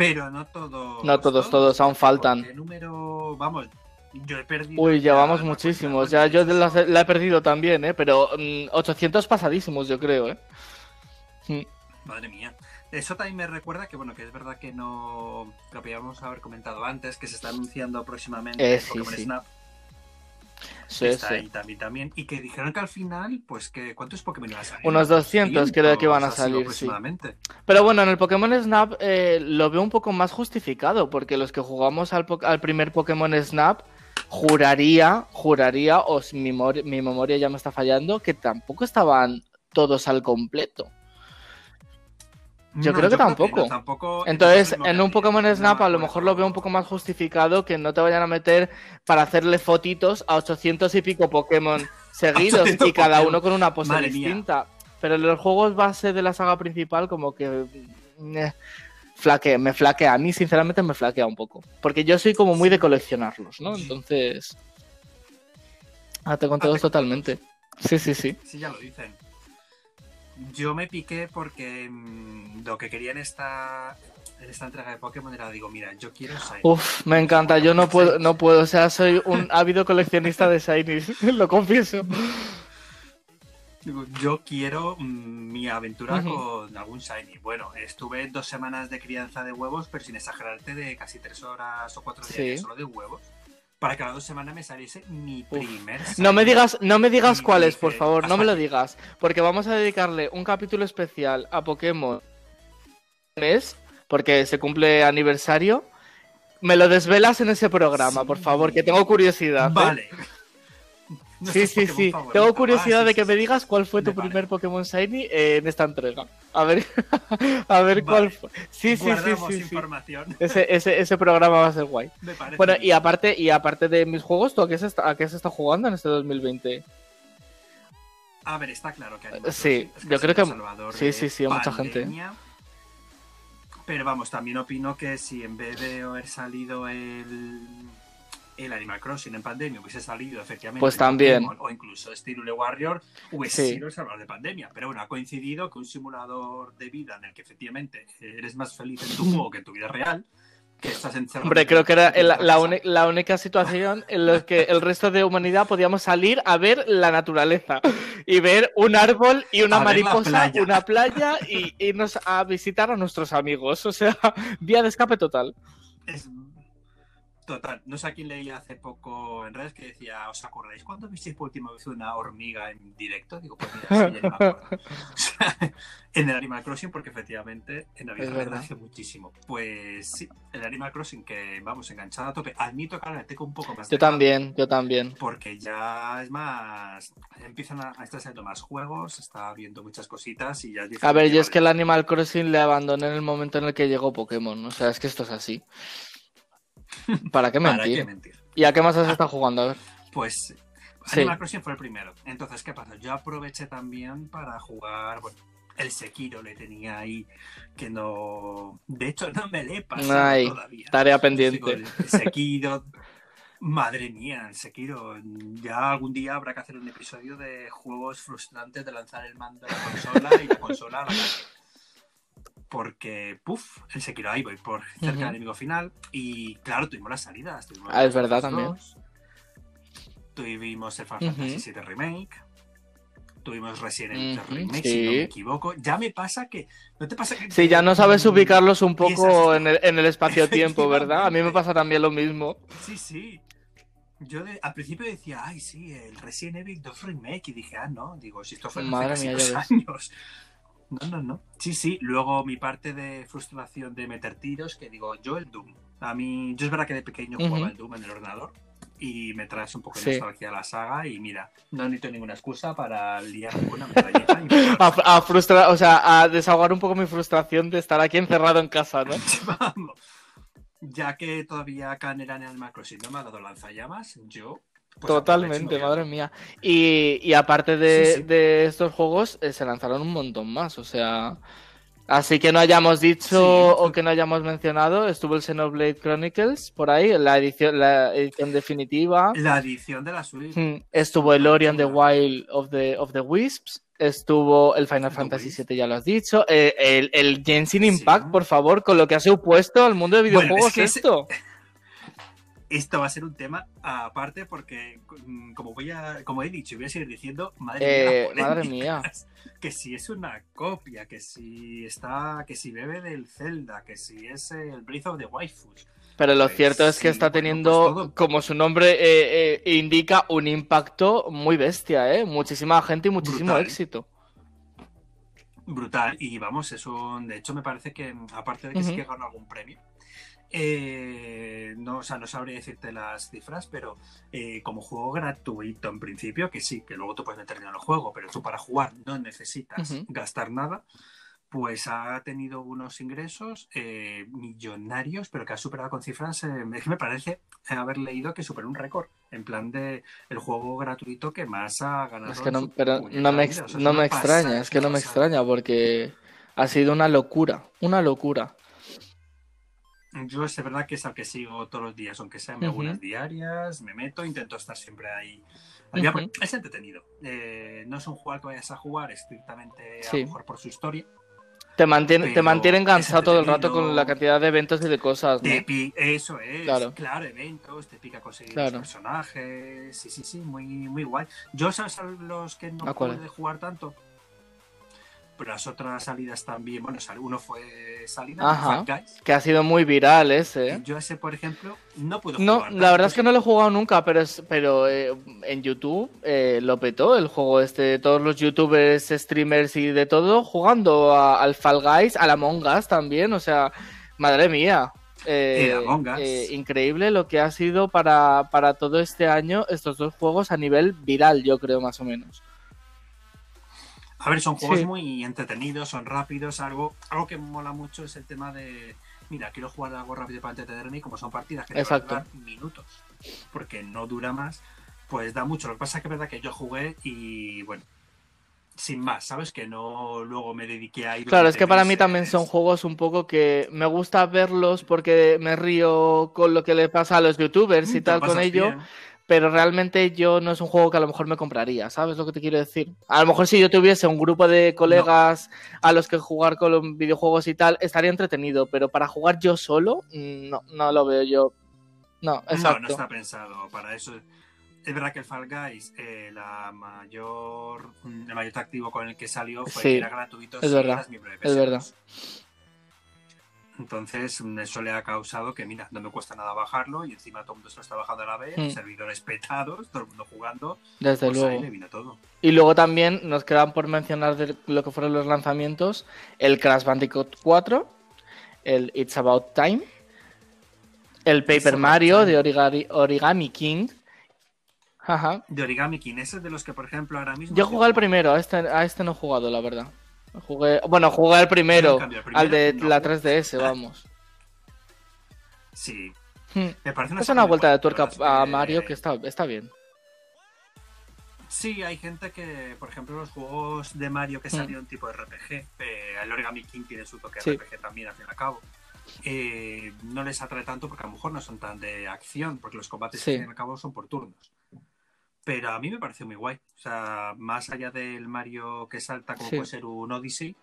Pero no todos. No todos, todos, aún faltan. ¿Qué número? Vamos, yo he perdido. Uy, llevamos muchísimos. Ya yo la he perdido también, ¿eh? Pero mm, 800 pasadísimos, yo creo, ¿eh? Mm. Madre mía. Eso también me recuerda que, bueno, que es verdad que no. Lo podíamos haber comentado antes, que se está anunciando próximamente Eh, sí, Pokémon sí. Snap. Sí, está sí. ahí también, también. Y que dijeron que al final, pues, que ¿cuántos Pokémon iban a salir? Unos 200 creo que iban a 200 así salir, sí. Pero bueno, en el Pokémon Snap eh, lo veo un poco más justificado, porque los que jugamos al, primer Pokémon Snap, juraría, juraría, o si mi, mi memoria ya me está fallando, que tampoco estaban todos al completo. Yo creo que tampoco. no, tampoco- Entonces, en un Pokémon Snap a lo mejor lo veo un poco más justificado que no te vayan a meter para hacerle fotitos a 800 y pico Pokémon *laughs* seguidos 800 y cada Pokémon. uno con una pose Madre mía. distinta. Pero en los juegos base de la saga principal como que eh, flaquea, me flaquea. A mí sinceramente me flaquea un poco. Porque yo soy como muy de coleccionarlos, ¿no? Entonces... Ah, te con Ah, te- totalmente. Sí, sí, sí. Sí, ya lo dicen. Yo me piqué porque mm, lo que quería en esta, en esta entrega de Pokémon era, digo, mira, yo quiero Shiny. Uf, me encanta. Yo no puedo, no puedo. O sea, soy un *laughs* ávido coleccionista de Shinies. *laughs* Lo confieso. Yo quiero mm, mi aventura con algún Shiny. Bueno, estuve dos semanas de crianza de huevos, pero sin exagerarte de casi tres horas o cuatro Sí. días solo de huevos. Para que a las dos semanas me saliese mi primer No me digas, no me digas cuáles, por favor, no me lo digas. Porque vamos a dedicarle un capítulo especial a Pokémon mes, porque se cumple aniversario. Me lo desvelas en ese programa, por favor, que tengo curiosidad. ¿eh? Sí, sí, Pokémon sí. favoritos. Tengo curiosidad Ah, sí, de que me digas cuál fue tu Me primer. Pokémon Shiny en esta entrega. A ver, *laughs* a ver cuál fue. Sí, sí, sí, sí, sí. información. Ese, ese, ese programa va a ser guay. Me parece Bueno, bien. y aparte, y aparte de mis juegos, ¿tú a qué se está, a qué se está jugando en este 2020? A ver, está claro que Animal Sí, yo creo que- salvador sí, sí, sí, a mucha gente. Pero vamos, también opino que si en vez de haber salido el, el Animal Crossing en pandemia hubiese salido efectivamente Pues el también. Pokémon o incluso Steel Warrior, hubiese Sí. sido el salvador de pandemia. Pero bueno, ha coincidido que un simulador de vida en el que efectivamente eres más feliz en tu juego que en tu vida real, que estás encerrado. Hombre, creo que era tu la, la única situación en la que el resto de humanidad podíamos salir a ver la naturaleza y ver un árbol y una A mariposa, playa. una playa y irnos a visitar a nuestros amigos. O sea, *laughs* vía de escape total. Es total. No sé a quién leía hace poco en redes que decía, ¿os acordáis cuando visteis por última vez una hormiga en directo? Digo, pues mira, sí, ya me acuerdo. *laughs* O sea, en el Animal Crossing, porque efectivamente en la vida real hace muchísimo. Pues sí, el Animal Crossing que vamos enganchado a tope. Admito que ahora le tengo un poco más de Yo también, yo también. porque ya es más. Empiezan a, estar saliendo más juegos, está viendo muchas cositas y ya es A ver, yo es que el. Animal Crossing le abandoné en el momento en el que llegó Pokémon. O sea, es que esto es así. *laughs* ¿Para qué ¿Para mentir? qué mentir? ¿Y a qué más has estado jugando? A ver. Pues Sí. Animal Crossing fue el primero. Entonces, ¿qué pasa? Yo aproveché también para jugar, bueno, el Sekiro le tenía ahí que no... De hecho, no me le he pasado Ay, todavía. Tarea pendiente. el Sekiro... *laughs* Madre mía, el Sekiro. Ya algún día habrá que hacer un episodio de juegos frustrantes de lanzar el mando a la consola y la consola a la calle. Porque, puff, el Sekiro ahí voy por cerca del enemigo final. Y claro, tuvimos las salidas. Tuvimos Ah, es verdad también. 2, Tuvimos el Final. Fantasy VII Remake. Tuvimos Resident Evil Remake, sí. si no me equivoco. Ya me pasa que. ¿No te pasa que.? Sí, ya no sabes ubicarlos un poco en el, en el espacio-tiempo, ¿verdad? A mí me pasa también lo mismo. Sí, sí. Yo de- al principio decía, ay, sí, el Resident Evil 2 Remake. Y dije, ah, no. Digo, si esto fue hace Madre casi mía, dos *laughs* ves. No, no, no. Sí, sí. Luego mi parte de frustración de meter tiros, que digo, yo el Doom. A mí, yo es verdad que de pequeño jugaba el Doom en el ordenador. Y me traes un poco de Sí. nostalgia a la saga. Y mira, no necesito ninguna excusa para liar *laughs* una metralleta. y A, a frustrar, o sea, a desahogar un poco mi frustración de estar aquí encerrado en casa, ¿no? *laughs* Vamos. ya que todavía acá en Animal Crossing no me ha dado lanzallamas, yo. Pues Totalmente, madre mía. Y, y aparte de, Sí, sí. de estos juegos, eh, se lanzaron un montón más, o sea. Así que no hayamos dicho Sí. o que no hayamos mencionado, estuvo el Xenoblade Chronicles por ahí, la edición, la edición definitiva. La edición de la Switch. Mm, Estuvo el Ori and the Wild of the, of the Wisps. Estuvo el Final Fantasy. VII, ya lo has dicho. Eh, el, el Genshin Impact, por favor, con lo que ha supuesto al mundo de Bueno, videojuegos es que ese- esto. Va a ser un tema aparte porque, mm, como voy a, como he dicho voy a seguir diciendo, madre Eh, mía, madre polémicas. *laughs* que si es una copia, que si está, que si bebe del Zelda, que si es el Breath of the Waifus. Pero lo Pues cierto es que sí, está bueno, teniendo, pues todo. como su nombre eh, eh, indica, un impacto muy bestia, ¿eh? Muchísima gente y muchísimo Brutal. éxito. Brutal. Y vamos, es un. De hecho, me parece que, aparte de que sí Ujú. que ganó algún premio, eh, no, o sea, no sabría decirte las cifras, pero eh, como juego gratuito en principio, que sí, que luego tú puedes meter en el juego, pero tú para jugar no necesitas gastar nada, pues ha tenido unos ingresos eh, millonarios, pero que ha superado con cifras. eh, *laughs* me parece haber leído que superó un récord, en plan de el juego gratuito que más ha ganado. Es que no, pero no me, vida. ex- O sea, es no me extraña, es que no me extraña porque ha sido una locura, una locura. Yo es verdad que es al que sigo todos los días, aunque sean algunas diarias, me meto, intento estar siempre ahí. al día, Es entretenido. Eh, no es un juego que vayas a jugar estrictamente a lo mejor por su historia. Te mantiene, te Pero mantiene es enganchado todo el rato con la cantidad de eventos y de cosas, ¿no? Eso es, Claro. claro. eventos, te pica conseguir Claro. los personajes. Sí, sí, sí, muy, muy guay. Yo, ¿sabes a los que no pude jugar tanto? Pero las otras salidas también. Bueno, uno fue salida, Ajá. Guys. Que ha sido muy viral ese. Yo ese, por ejemplo, no pude No, jugar. la verdad es que no lo he jugado nunca, pero es, pero eh, en YouTube eh, lo petó el juego este, todos los youtubers, streamers y de todo jugando a- al Fall Guys, al Among Us también, o sea, madre mía. eh, eh, increíble lo que ha sido para, para todo este año estos dos juegos a nivel viral, yo creo, más o menos. A ver, son juegos Sí. muy entretenidos, son rápidos. Algo, algo que mola mucho es el tema de. Mira, quiero jugar algo rápido para entretenerme y como son partidas que te van a durar minutos, porque no dura más, pues da mucho. Lo que pasa es que es verdad que yo jugué y bueno, sin más, ¿sabes? Que no luego me dediqué a ir. Claro, es que para mí meses. también son juegos un poco que me gusta verlos porque me río con lo que le pasa a los youtubers y lo tal con ello. bien. Pero realmente yo no es un juego que a lo mejor me compraría, ¿sabes lo que te quiero decir? A lo mejor si yo tuviese un grupo de colegas a los que jugar con los videojuegos y tal, estaría entretenido, pero para jugar yo solo, no, no lo veo yo. No, No, está pensado para eso. Es verdad que el Fall Guys, eh, la mayor, el mayor atractivo con el que salió fue Sí, que era gratuito. es verdad, es verdad. PS2. Entonces, mm, eso le ha causado que, mira, no me cuesta nada bajarlo y encima todo el mundo se lo está bajando a la vez, Mm. servidores petados, todo el mundo jugando. Desde pues ahí luego. le vino todo. Y luego también nos quedan por mencionar de lo que fueron los lanzamientos, el Crash Bandicoot 4, el It's About Time, el Paper Mario de Origami, Origami King. Ajá. De Origami King, ese es de los que, por ejemplo, ahora mismo. Yo jugué al primero, a este, a este no he jugado, la verdad. Jugué, bueno, jugué al primero, cambio, al de no. la 3DS, vamos. Sí, Hmm. me parece una Es una vuelta de tuerca a Mario que está, está bien. Sí, hay gente que, por ejemplo, los juegos de Mario que Mm. salieron tipo RPG, eh, el Origami King tiene su toque Sí. RPG también, al fin y al cabo. eh, no les atrae tanto porque a lo mejor no son tan de acción, porque los combates Sí. al fin y al cabo son por turnos. Pero a mí me pareció muy guay. O sea, más allá del Mario que salta como Sí. puede ser un Odyssey,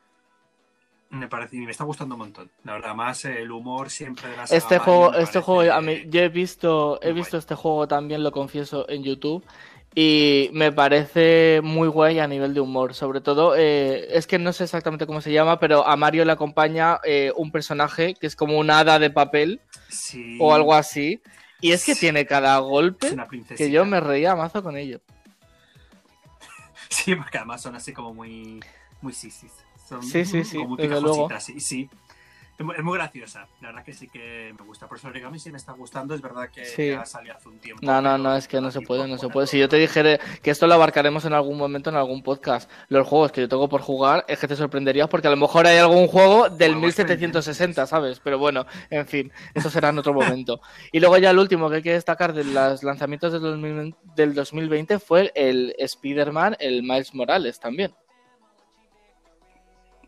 me parece y me está gustando un montón. La verdad, más el humor siempre de la saga Este juego, este juego, a mí, yo he visto, he visto guay. este juego también, lo confieso, en YouTube. Y me parece muy guay a nivel de humor. Sobre todo, eh, es que no sé exactamente cómo se llama, pero a Mario le acompaña eh, un personaje que es como una hada de papel Sí, o algo así. Y es que tiene cada golpe que yo me reía mazo con ello. *laughs* Sí, porque además son así como muy, muy sisis. Son Sí, sí, sí, como desde luego. sí, sí. Es muy graciosa, la verdad que sí que me gusta. Por eso Origami sí me está gustando, es verdad que Sí. ya salió hace un tiempo. No, no, no, es que no se puede, no se puede. Si yo te dijera que esto lo abarcaremos en algún momento en algún podcast, los juegos que yo tengo por jugar, es que te sorprenderías porque a lo mejor hay algún juego del Juegos 1760, ¿sabes? Pero bueno, en fin, eso será en otro momento. Y luego ya el último que hay que destacar de los lanzamientos del 2020, del 2020 fue el Spider-Man, el Miles Morales también.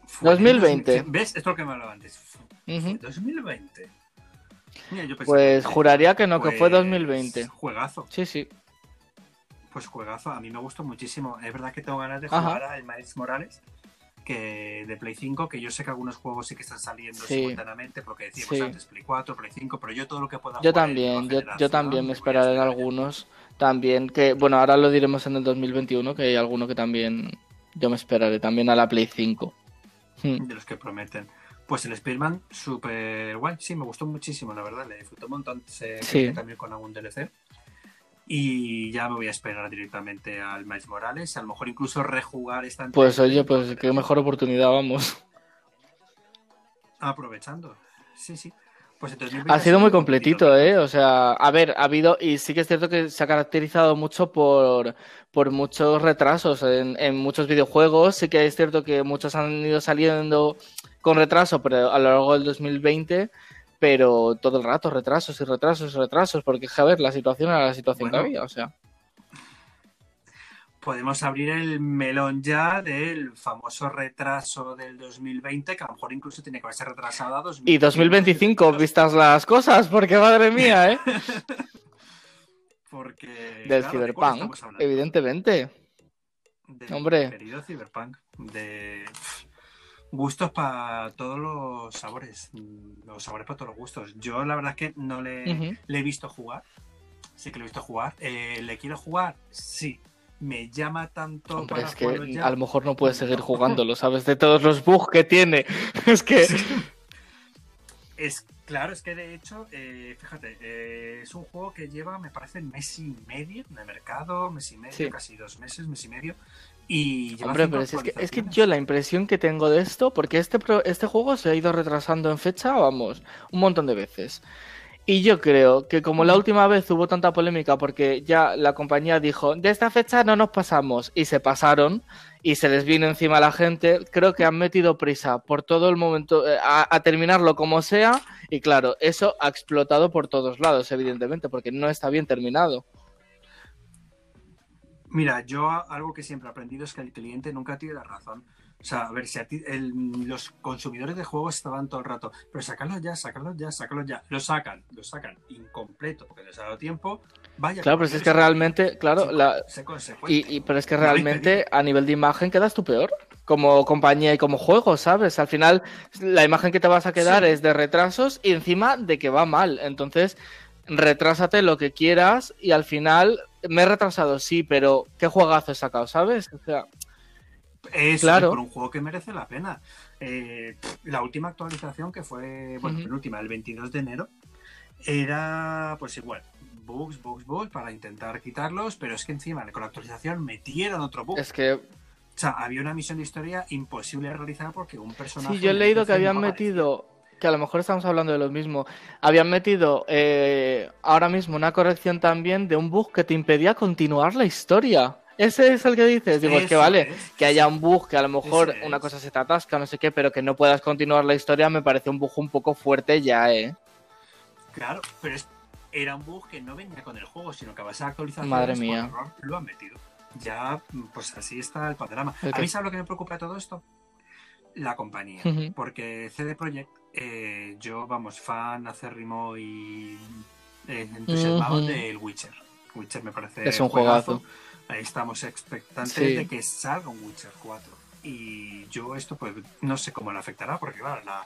Fue en 2020. 2000, ¿Ves? Esto es lo que me hablaba antes. Fue Ujú. 2020. Mira, yo pensé Pues que- juraría que no, que fue pues, 2020. Juegazo. Sí, sí. Pues juegazo, a mí me gustó muchísimo. Es verdad que tengo ganas de Ajá. jugar al Miles Morales que de Play 5, que yo sé que algunos juegos sí que están saliendo Sí. simultáneamente, porque decíamos Sí. antes Play 4, Play 5, pero yo todo lo que pueda Yo jugar también, yo, también me esperaré en algunos. También, que bueno, ahora lo diremos en el 2021, que hay alguno que también yo me esperaré, también a la Play 5. Hmm. de los que prometen. Pues el Spearman, súper guay. Sí, me gustó muchísimo, la verdad. Le disfruté un montón. Se Sí. también con algún DLC. Y ya me voy a esperar directamente al Miles Morales. A lo mejor incluso rejugar esta Pues oye, pues qué mejor oportunidad, vamos. Aprovechando. Sí, sí. Pues 2020 Ha sido muy completito, completito, ¿eh? O sea, a ver, ha habido, y sí que es cierto que se ha caracterizado mucho por, por muchos retrasos en, en muchos videojuegos. Sí que es cierto que muchos han ido saliendo con retraso, pero a lo largo del 2020, pero todo el rato retrasos y retrasos y retrasos, porque, a ver, la situación era la situación Bueno. que había, o sea. Podemos abrir el melón ya del famoso retraso del 2020, que a lo mejor incluso tiene que haberse retrasado a 2025. Y 2025, vistas las cosas, porque madre mía, ¿eh? *laughs* Porque. Del claro, ¿de cuál Cyberpunk, evidentemente. Del Hombre. querido Cyberpunk. De gustos para todos los sabores. mm, Los sabores para todos los gustos. Yo la verdad es que no le, he visto jugar. Sí que lo he visto jugar. Eh, ¿Le quiero jugar? Sí. ¿Me llama tanto Hombre, para es que ya? a lo mejor no puedes *laughs* seguir jugándolo, ¿sabes? De todos los bugs que tiene. *laughs* Es que. Es claro, es que de hecho, eh, fíjate, eh, es un juego que lleva, me parece, mes y medio en el mercado, mes y medio, Sí. casi dos meses, mes y medio. Y Hombre, pero es que, es que yo la impresión que tengo de esto, porque este, este juego se ha ido retrasando en fecha, vamos, un montón de veces. Y yo creo que como la última vez hubo tanta polémica porque ya la compañía dijo, de esta fecha no nos pasamos, y se pasaron, y se les vino encima a la gente, creo que han metido prisa por todo el momento eh, a, a terminarlo como sea, y claro, eso ha explotado por todos lados, evidentemente, porque no está bien terminado. Mira, yo algo que siempre he aprendido es que el cliente nunca tiene la razón. O sea, a ver, si a ti, el- los consumidores de juegos estaban todo el rato, pero sacarlo ya, sacarlo ya, sacarlo ya. Lo sacan, lo sacan incompleto porque les ha dado tiempo. Vaya, Claro, pero si es que realmente, claro, la. Y, y- pero es que realmente a nivel de imagen quedas tú peor como compañía y como juego, ¿sabes? Al final la imagen que te vas a quedar Sí. es de retrasos y encima de que va mal. Entonces, retrásate lo que quieras y al final me he retrasado, sí, pero qué juegazo he sacado, ¿sabes? O sea, Es Claro. por un juego que merece la pena. Eh, la última actualización, que fue, bueno, Ujú. penúltima, el 22 de enero, era pues igual, bugs, bugs, bugs, para intentar quitarlos, pero es que encima con la actualización metieron otro bug. es que O sea, había una misión de historia imposible de realizar porque un personaje... sí, yo he leído que habían metido, que a lo mejor estamos hablando de lo mismo, habían metido eh, ahora mismo una corrección también de un bug que te impedía continuar la historia. Ese es el que dices, digo, es que vale, es. que haya un bug que a lo mejor Ese una es. cosa se te atasca, no sé qué, pero que no puedas continuar la historia me parece un bug un poco fuerte ya, ¿eh? Claro, pero es- era un bug que no venía con el juego, sino que a base de actualizaciones Madre por mía. error, lo han metido. Ya, pues así está el panorama. El ¿A mí sabes lo que me preocupa de todo esto? La compañía. Porque CD Projekt, eh, yo, vamos, fan acérrimo y eh, entusiasmado del Witcher. Witcher me parece Es un juegazo. Ahí estamos expectantes Sí. de que salga un Witcher 4. Y yo esto, pues, no sé cómo le afectará, porque claro, la,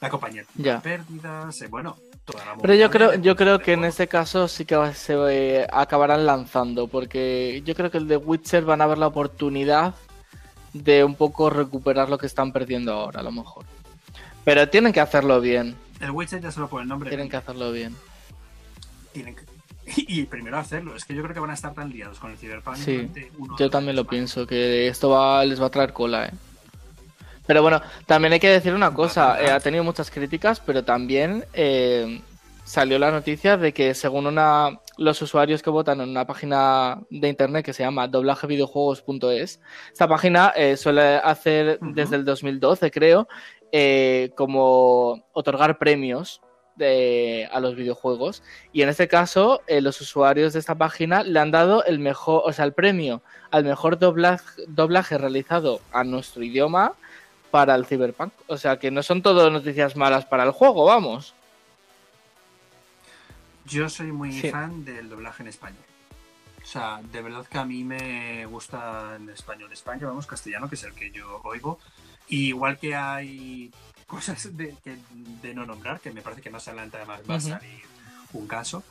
la compañía tiene Ya. pérdidas, eh, bueno, toda la Pero yo creo, yo creo que en este caso sí que se eh, acabarán lanzando, porque yo creo que el de Witcher van a ver la oportunidad de un poco recuperar lo que están perdiendo ahora, a lo mejor. Pero tienen que hacerlo bien, El Witcher ya solo por el nombre. tienen que hacerlo bien. tienen que- *laughs* Y primero hacerlo. Es que yo creo que van a estar tan liados con el Cyberpunk. Sí, uno Yo también lo pienso, que esto va, les va a traer cola, ¿eh? Pero bueno, también hay que decir una cosa, eh, ha tenido muchas críticas, pero también eh, salió la noticia de que según una los usuarios que votan en una página de internet que se llama doblajevideojuegos.es, esta página eh, suele hacer desde el 2012, creo, como otorgar premios de, a los videojuegos. Y en este caso, los usuarios de esta página le han dado el mejor, o sea, el premio al mejor doblaje, doblaje realizado a nuestro idioma para el Cyberpunk. O sea que no son todo noticias malas para el juego, vamos. Yo soy muy fan del doblaje en español. O sea, de verdad que a mí me gusta en español España, vamos, castellano, que es el que yo oigo. Igual que hay cosas de, no nombrar, que me parece que más adelante además va a salir un caso.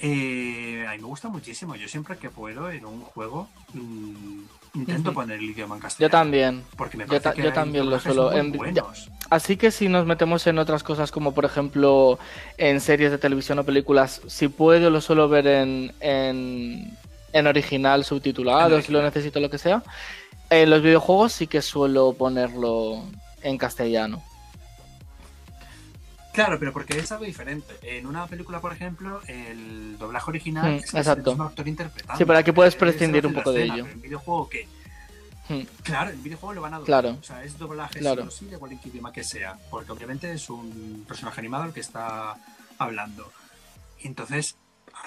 Eh, a mí me gusta muchísimo. Yo siempre que puedo en un juego mm, intento poner el idioma en castellano. Yo también. Porque me yo, yo también lo suelo. así que si nos metemos en otras cosas como por ejemplo en series de televisión o películas, si puedo lo suelo ver en, en, original subtitulado, si lo necesito lo que sea. En los videojuegos sí que suelo ponerlo en castellano. Claro, pero porque es algo diferente. En una película, por ejemplo, el doblaje original hmm, es, exacto. un actor interpretando. Sí, pero aquí puedes prescindir un poco de ello. En videojuego, ¿qué? Hmm. Claro, en videojuego lo van a doblar. Claro. O sea, es doblaje claro. sí de cualquier idioma que sea. Porque obviamente es un personaje animado el que está hablando. Entonces,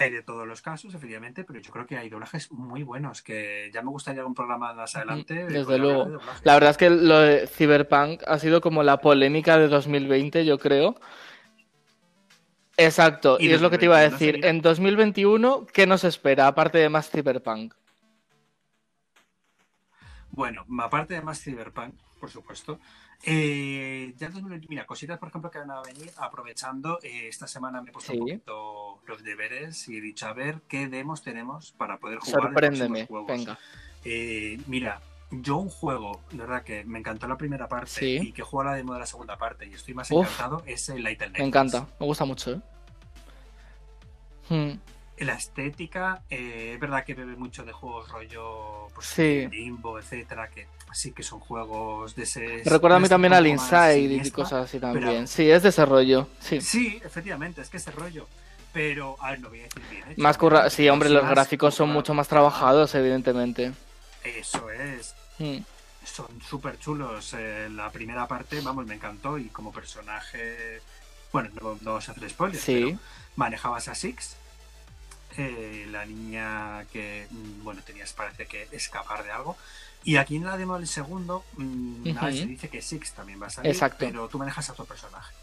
hay de todos los casos, efectivamente, pero yo creo que hay doblajes muy buenos, que ya me gustaría un programa más adelante. Desde luego. la verdad es que lo de Cyberpunk ha sido como la polémica de 2020, yo creo. Exacto, y, es lo que te iba a decir. En 2021, ¿qué nos espera aparte de más Cyberpunk? Bueno, aparte de más Cyberpunk, por supuesto, eh, ya mira, cositas, por ejemplo, que van a venir aprovechando. Eh, esta semana me he puesto un poquito los deberes y he dicho a ver qué demos tenemos para poder jugar. Sorpréndeme, venga. Eh, mira, yo un juego, de verdad que me encantó la primera parte y que juego la demo de la segunda parte y estoy más encantado es el Light Me encanta, me gusta mucho. ¿eh? Hmm. La estética, es verdad que bebe mucho de juegos rollo pues, Limbo, etcétera, que sí que son juegos de ese. Recuerda a mí también al Inside y cosas así también. sí, es de ese rollo. Sí. sí, efectivamente, es que ese rollo. Pero, a ver, no voy a decir bien. Más curra sí, hombre, los gráficos son mucho más trabajados, evidentemente. Eso es. Hmm. Son súper chulos. Eh, la primera parte, vamos, me encantó. Y como personaje. Bueno, no, vamos a hacer spoilers. Sí. manejabas a Six, eh, la niña que, mm, bueno, tenías parece que escapar de algo. Y aquí en la demo del segundo, mm, se dice que Six también va a salir, pero tú manejas a tu personaje.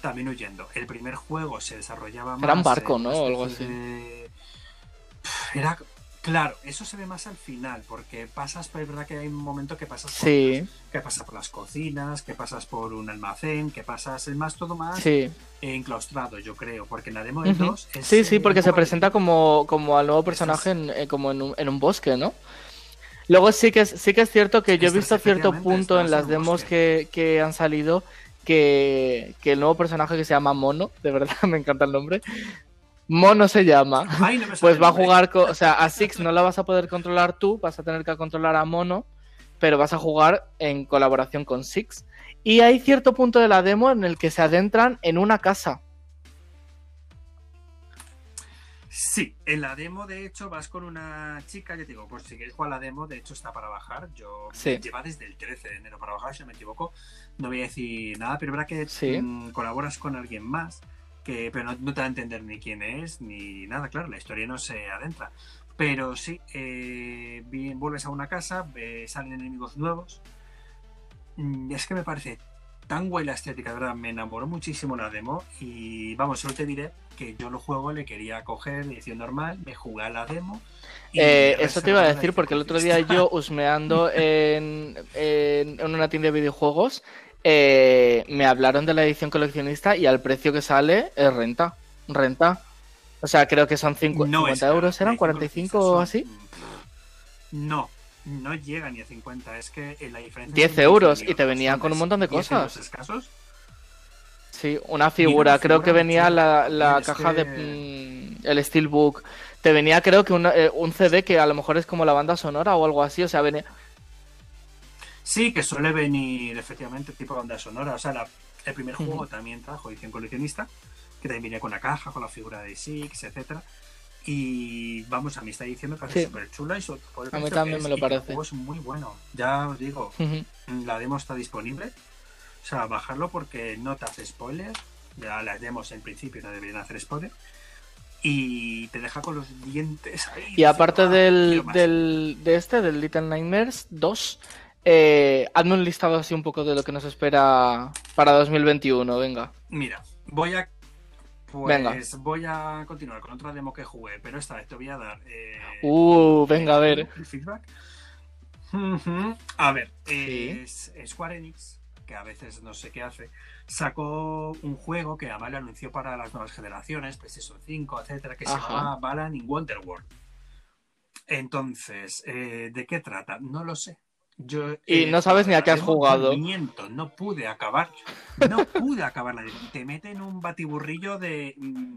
También huyendo. El primer juego se desarrollaba más. Era un barco, ¿no? algo así. Era. Claro, eso se ve más al final, porque pasas, pero es verdad que hay un momento que pasas por, sí. que pasas por las cocinas, que pasas por un almacén, que pasas, el más todo más sí. enclaustrado, yo creo, porque en la demo de 2 Sí, sí, porque se presenta como, como al nuevo personaje en, eh, como en un, en un bosque, ¿no? Luego sí que es, sí que es cierto que yo he visto cierto punto en las demos que, que, han salido que, que, el nuevo personaje que se llama Mono, de verdad *laughs* me encanta el nombre, Mono se llama, *laughs* pues va a jugar, con, o sea, a Six no la vas a poder controlar tú, vas a tener que controlar a Mono, pero vas a jugar en colaboración con Six. Y hay cierto punto de la demo en el que se adentran en una casa. Sí, en la demo de hecho vas con una chica, yo te digo, pues si quieres jugar la demo, de hecho está para bajar, yo me lleva desde el 13 de enero para bajar, si no me equivoco, no voy a decir nada, pero verdad que mm, colaboras con alguien más, que pero no, te va a entender ni quién es, ni nada, claro, la historia no se adentra. Pero sí, eh, bien, vuelves a una casa, salen enemigos nuevos, mm, es que me parece tan guay la estética, verdad, me enamoró muchísimo la demo y vamos, solo te diré que yo lo juego, le quería coger edición normal, me jugué a la demo. Eh, eso te iba a decir porque el otro día yo *laughs* husmeando en, en, una tienda de videojuegos eh, me hablaron de la edición coleccionista y al precio que sale es renta. Renta. O sea, creo que son 50, euros, ¿eran 45 o así? No, no llega ni a 50. Es que la diferencia. 10 euros y te venían con un montón de cosas. escasos Sí, una figura. creo que venía la, caja de. Mm, el Steelbook. Te venía, creo que eh, un CD que a lo mejor es como la banda sonora o algo así. O sea, venía. Sí, que suele venir efectivamente tipo banda sonora. O sea, la- el primer juego también trajo edición coleccionista, que también venía con una caja, con la figura de Six, etcétera. Y vamos, a mí edición me parece Sí. súper chula y sobre todo A mí que también es, me lo que el parece. juego es muy bueno. Ya os digo, la demo está disponible. O sea, bajarlo porque no te hace spoiler. Ya las demos en principio no deberían hacer spoiler. Y te deja con los dientes ahí. Y aparte diciendo, "Ah, del, quiero más". del, de este, del Little Nightmares 2, eh, hazme un listado así un poco de lo que nos espera para 2021, venga. Mira, voy a. Pues Venga. voy a continuar con otra demo que jugué, pero esta vez te voy a dar. eh, Uh, venga, a ver. El feedback. *laughs* A ver, Sí. es Square Enix, que a veces no sé qué hace, sacó un juego que además lo anunció para las nuevas generaciones, PlayStation 5, etcétera, que se llama Balan in Wonderworld. Entonces, eh, ¿de qué trata? No lo sé. Yo, Y eh, no sabes ni a qué has jugado. no pude acabar. No *laughs* pude acabar la demo. Te meten un batiburrillo de mm,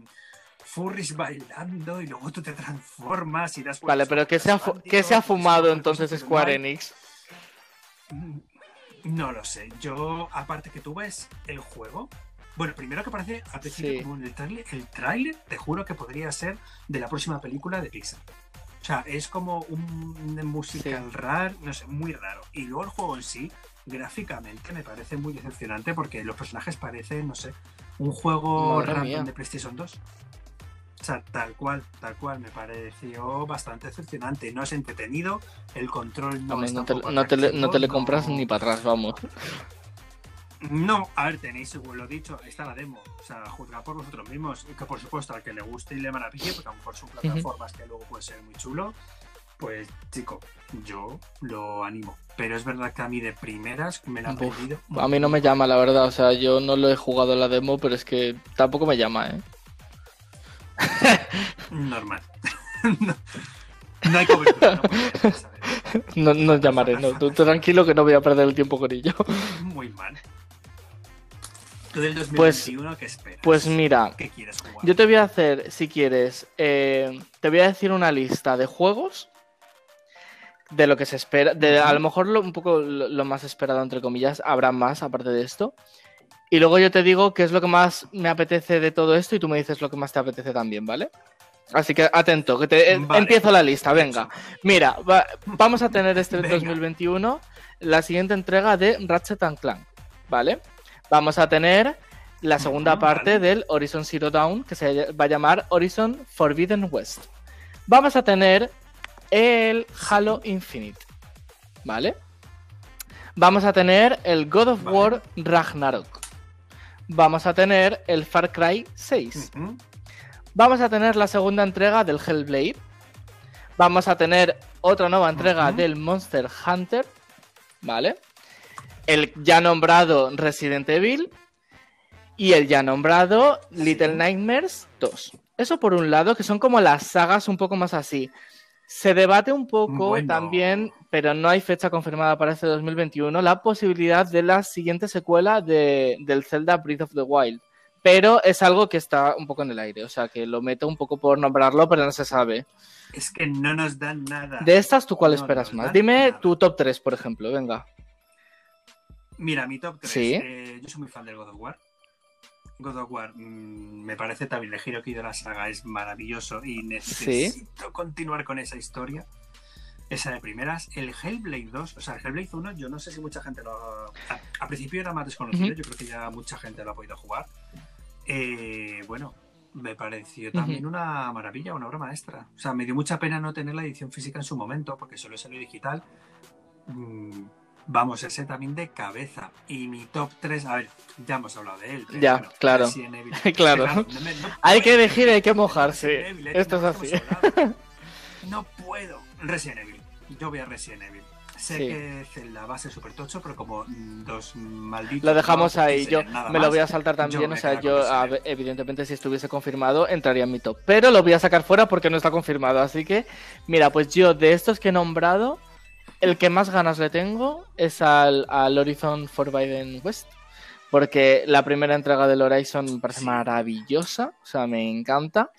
furries bailando y luego tú te transformas y das Vale, pero ¿qué se ha, qué se ha fumado entonces Square. Enix? Mm, No lo sé. Yo, aparte que tú ves el juego. Bueno, primero que parece al principio Sí. como en el tráiler, el tráiler, te juro que podría ser de la próxima película de Pixar. O sea, es como un musical Sí. raro, no sé, muy raro. Y luego el juego en sí, gráficamente, me parece muy decepcionante porque los personajes parecen, no sé, un juego Madre random mía. de PlayStation 2. O sea, tal cual, tal cual, me pareció bastante decepcionante. No es entretenido, el control no Hombre, no, te, no te le, no te le compras ni para atrás, vamos. No, a ver, tenéis, lo dicho, está la demo. O sea, juzgad por vosotros mismos. Que por supuesto, al que le guste y le maraville, porque a lo mejor son plataformas que luego puede ser muy chulo. Pues, chico, yo lo animo. Pero es verdad que a mí de primeras me la ha perdido. A mí no me llama, la verdad. O sea, yo no lo he jugado la demo, pero es que tampoco me llama, ¿eh? Normal. *laughs* no, no hay cobertura, no. *laughs* No, no llamaré, no. Tú tranquilo que no voy a perder el tiempo con ello. Muy mal. ¿Tú del Pues- 2021 qué esperas? Pues mira, ¿Qué quieres jugar? yo te voy a hacer, si quieres, eh, te voy a decir una lista de juegos de lo que se espera. De, a lo mejor lo- un poco lo, lo más esperado, entre comillas, habrá más aparte de esto. Y luego yo te digo qué es lo que más me apetece de todo esto y tú me dices lo que más te apetece también, ¿vale? Así que atento, que te eh, Vale. empiezo la lista, venga. Mira, va- vamos a tener este Venga. 2021 la siguiente entrega de Ratchet and Clank, ¿vale? Vamos a tener la segunda parte del Horizon Zero Dawn, que se va a llamar Horizon Forbidden West. Vamos a tener el Halo Infinite, ¿vale? Vamos a tener el God of Vale. War Ragnarok. Vamos a tener el Far Cry 6. Ujú. Vamos a tener la segunda entrega del Hellblade. Vamos a tener otra nueva entrega del Monster Hunter. ¿Vale? El ya nombrado Resident Evil. Y el ya nombrado Little. Nightmares 2. Eso por un lado, que son como las sagas un poco más así. Se debate un poco Bueno. también, pero no hay fecha confirmada para este 2021, la posibilidad de la siguiente secuela de, del Zelda Breath of the Wild. Pero es algo que está un poco en el aire, o sea que lo meto un poco por nombrarlo, pero no se sabe. Es que no nos dan nada. De estas, ¿tú cuál No, esperas más? Dime nada. tu top 3, por ejemplo, venga. Mira, mi top 3. Sí. yo soy muy fan del God of War. God of War mm, me parece también el giro que ido la saga es maravilloso y necesito continuar con esa historia. Esa de primeras. El Hellblade 2, o sea, el Hellblade 1, yo no sé si mucha gente lo. A, a principio era más desconocido, yo creo que ya mucha gente lo ha podido jugar. Eh, bueno, me pareció también una maravilla, una obra maestra. O sea, me dio mucha pena no tener la edición física en su momento, porque solo salió digital. Mm, vamos, ese también de cabeza. Y mi top 3, a ver, ya hemos hablado de él. pero Ya, claro. *laughs* Claro. no me- no *laughs* Hay que elegir, hay que mojarse. Evil, Esto es así. *laughs* No puedo. Resident Evil. Yo voy a Resident Evil. Sé Sí. que Zelda va a ser súper tocho, pero como dos malditos. Lo dejamos no ahí. Yo me lo voy a saltar también. o sea, yo, ver, evidentemente, si estuviese confirmado, entraría en mi top. Pero lo voy a sacar fuera porque no está confirmado. Así que, mira, pues yo, de estos que he nombrado, el que más ganas le tengo es al, al Horizon Forbidden West. Porque la primera entrega del Horizon me parece Sí. maravillosa. O sea, me encanta.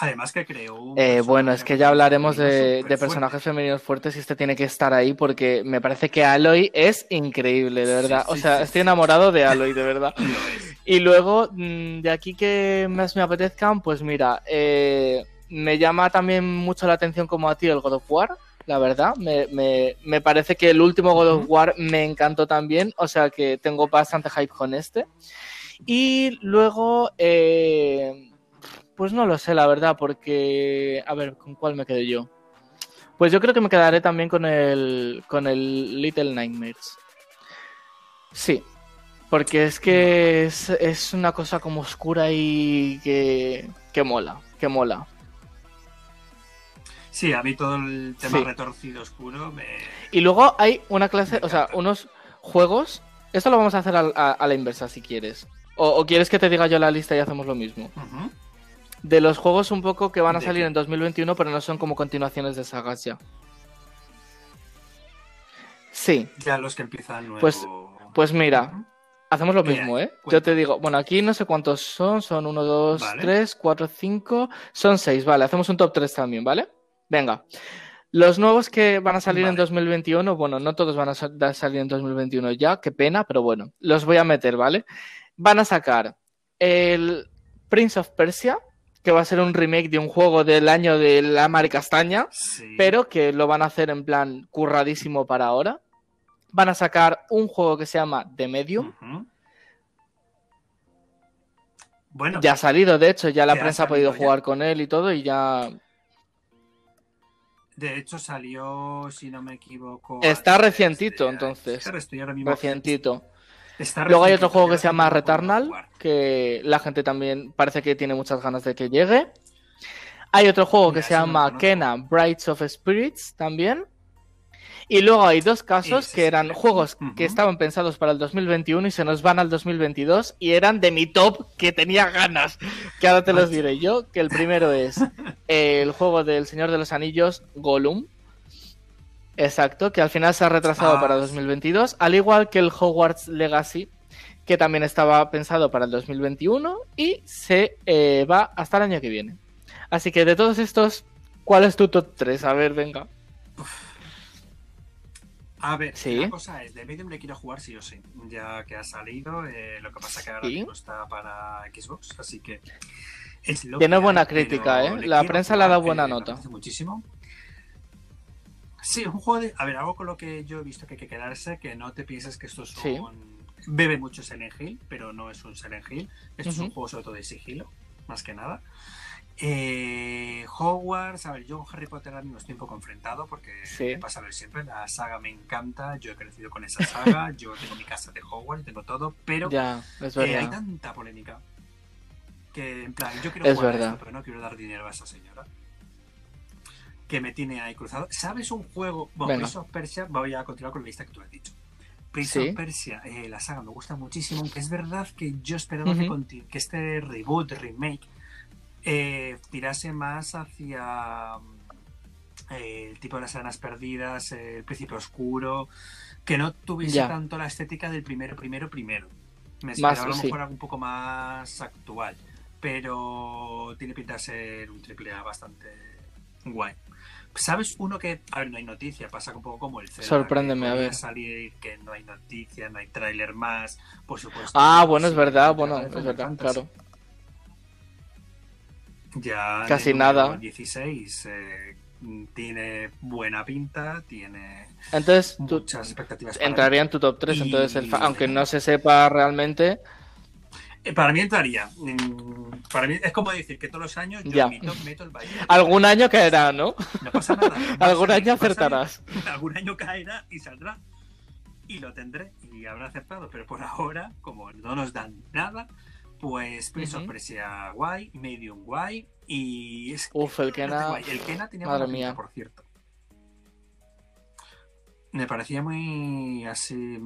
Además que creó un Eh, bueno, es que ya hablaremos de, de personajes femeninos fuertes y este tiene que estar ahí porque me parece que Aloy es increíble, de Sí, verdad. o sea, sí, estoy enamorado de Aloy, de verdad. *laughs* Y luego, mm, de aquí que más me apetezcan, pues mira, eh, me llama también mucho la atención como a ti el God of War, la verdad. Me, me- me parece que el último God of. War me encantó también, o sea que tengo bastante hype con este. Y luego, eh, pues no lo sé, la verdad, porque, a ver, ¿con cuál me quedé yo? Pues yo creo que me quedaré también con el, con el Little Nightmares. Sí, porque es que es, es una cosa como oscura y que, que mola, que mola. Sí, a mí todo el tema Sí. retorcido oscuro me. Y luego hay una clase, o sea, unos juegos. Esto lo vamos a hacer a, a la inversa si quieres. O, o quieres que te diga yo la lista y hacemos lo mismo. De los juegos un poco que van a ¿De salir qué? en 2021, pero no son como continuaciones de sagas ya. Sí, Ya los que empiezan nuevo. Pues- pues mira, hacemos lo Mira, mismo, ¿eh? Yo te digo, bueno, aquí no sé cuántos son, son 1, 2, Vale. 3, 4, 5, son 6, vale, hacemos un top 3 también, ¿vale? Venga. Los nuevos que van a salir en Vale. 2021, bueno, no todos van a salir en 2021 ya, qué pena, pero bueno, los voy a meter, ¿vale? Van a sacar el Prince of Persia, que va a ser un remake de un juego del año de la Mari Castaña, Sí. pero que lo van a hacer en plan curradísimo para ahora. Van a sacar un juego que se llama The Medium. Bueno, Ya ha salido, de hecho, ya la ha prensa ha podido ya. jugar con él y todo, y ya de hecho salió, si no me equivoco. Está recientito, de- entonces. Claro, estoy ahora mismo- recientito. Está Luego hay otro juego que se llama no Returnal, que la gente también parece que tiene muchas ganas de que llegue. Hay otro juego que Mira, se no llama conozco. Kena Brights of Spirits también. Y luego hay dos casos que eran juegos que estaban pensados para el 2021 y se nos van al 2022 y eran de mi top que tenía ganas. Que ahora te los diré yo, que el primero es el juego del Señor de los Anillos, Gollum. Exacto, que al final se ha retrasado Ah, para sí. 2022, al igual que el Hogwarts Legacy, que también estaba pensado para el 2021 y se eh, va hasta el año que viene. Así que de todos estos, ¿cuál es tu top 3? A ver, venga. A ver, Sí. la cosa es, de Medium le quiero jugar sí o sí, ya que ha salido, eh, lo que pasa que ahora Sí. mismo está para Xbox, así que es lo Tiene que buena hay, crítica, ¿eh? La prensa le ha dado buena eh, nota. muchísimo. Sí, un juego de... A ver, algo con lo que yo he visto que hay que quedarse, que no te pienses que esto es Sí. un... Bebe mucho Silent Hill, pero no es un Silent Hill. Esto es un juego sobre todo de sigilo, más que nada. Eh, Hogwarts, a ver, yo con Harry Potter ahora mismo estoy un poco enfrentado porque Sí. me pasa lo de siempre, la saga me encanta, yo he crecido con esa saga, *laughs* yo tengo mi casa de Hogwarts, tengo todo, pero Ya, eh, hay tanta polémica que en plan, yo quiero Es jugar a verdad. esto, pero no quiero dar dinero a esa señora. Que me tiene ahí cruzado. ¿Sabes un juego? Bueno, Venga. Prince of Persia, voy a continuar con la lista que tú has dicho. Prince Sí. of Persia, eh, la saga me gusta muchísimo, aunque es verdad que yo esperaba que, Ujú. conti- que este reboot, remake, eh, tirase más hacia mm, eh, el tipo de las arenas perdidas, eh, el príncipe oscuro, que no tuviese Ya. tanto la estética del primero, primero, primero. Me Más, esperaba a lo sí. mejor algo un poco más actual, pero tiene pinta de ser un triple A bastante guay. ¿Sabes uno que, a ver, no hay noticia, pasa un poco como el Zelda, Sorpréndeme, que a ver. salir, que no hay noticia, no hay tráiler más, por supuesto. Ah, no, bueno, es verdad, bueno, es verdad, claro. Ya Casi nada. 16 eh, tiene buena pinta, tiene Entonces, tú muchas expectativas. para entraría en tu top 3, Y- entonces, el fa- aunque no se sepa realmente. Eh, Para mí entraría. Para mí es como decir que todos los años yo Ya. top meto el Bayern. algún año caerá, ¿no? No pasa nada. *laughs* Algún año acertarás. algún año caerá y saldrá. Y lo tendré y habrá acertado. Pero por ahora, como no nos dan nada, pues Prince of Ujú. Persia guay, Medium guay y es Uf, el Kena, guay. El Kena tenía madre pinta, mía. por cierto. Me parecía muy así,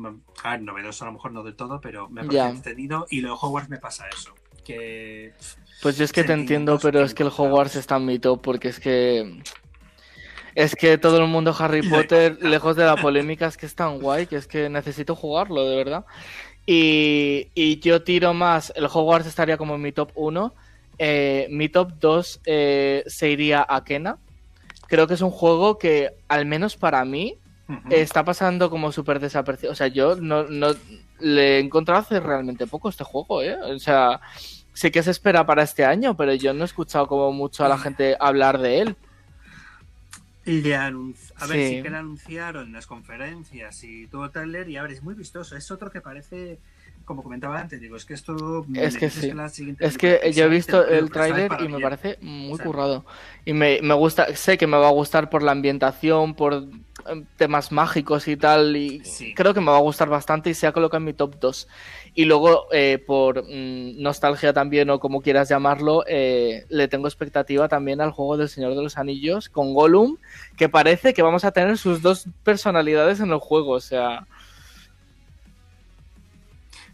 a ver, novedoso a lo mejor no del todo, pero me parecía Ya. entretenido y lo de Hogwarts me pasa eso, que Pues yo es que te entiendo, pero es que el. Hogwarts está en mi top porque es que. Es que todo el mundo Harry *laughs* Potter, lejos de la polémica, es que es tan guay que es que necesito jugarlo, de verdad. Y, y yo tiro más. El Hogwarts estaría como en mi top 1. eh, mi top 2 eh, se iría a Kena. Creo que es un juego que, al menos para mí, está pasando como súper desapercibido. O sea, yo no, no le he encontrado hace realmente poco este juego, ¿eh? O sea, sí que se espera para este año, pero yo no he escuchado como mucho a la gente hablar de él. Le A ver, Sí. sí que anunciaron en las conferencias y todo trailer y a ver, es muy vistoso. Es otro que parece, como comentaba antes, digo, es que esto... Es que sí. la siguiente Es que yo he visto el tráiler para y me parece muy O sea, currado. Y me, me gusta, sé que me va a gustar por la ambientación, por eh, temas mágicos y tal. Y Sí. creo que me va a gustar bastante y se ha colocado en mi top 2. Y luego, eh, por mm, nostalgia también, o como quieras llamarlo, eh, le tengo expectativa también al juego del Señor de los Anillos con Gollum, que parece que vamos a tener sus dos personalidades en el juego. O sea,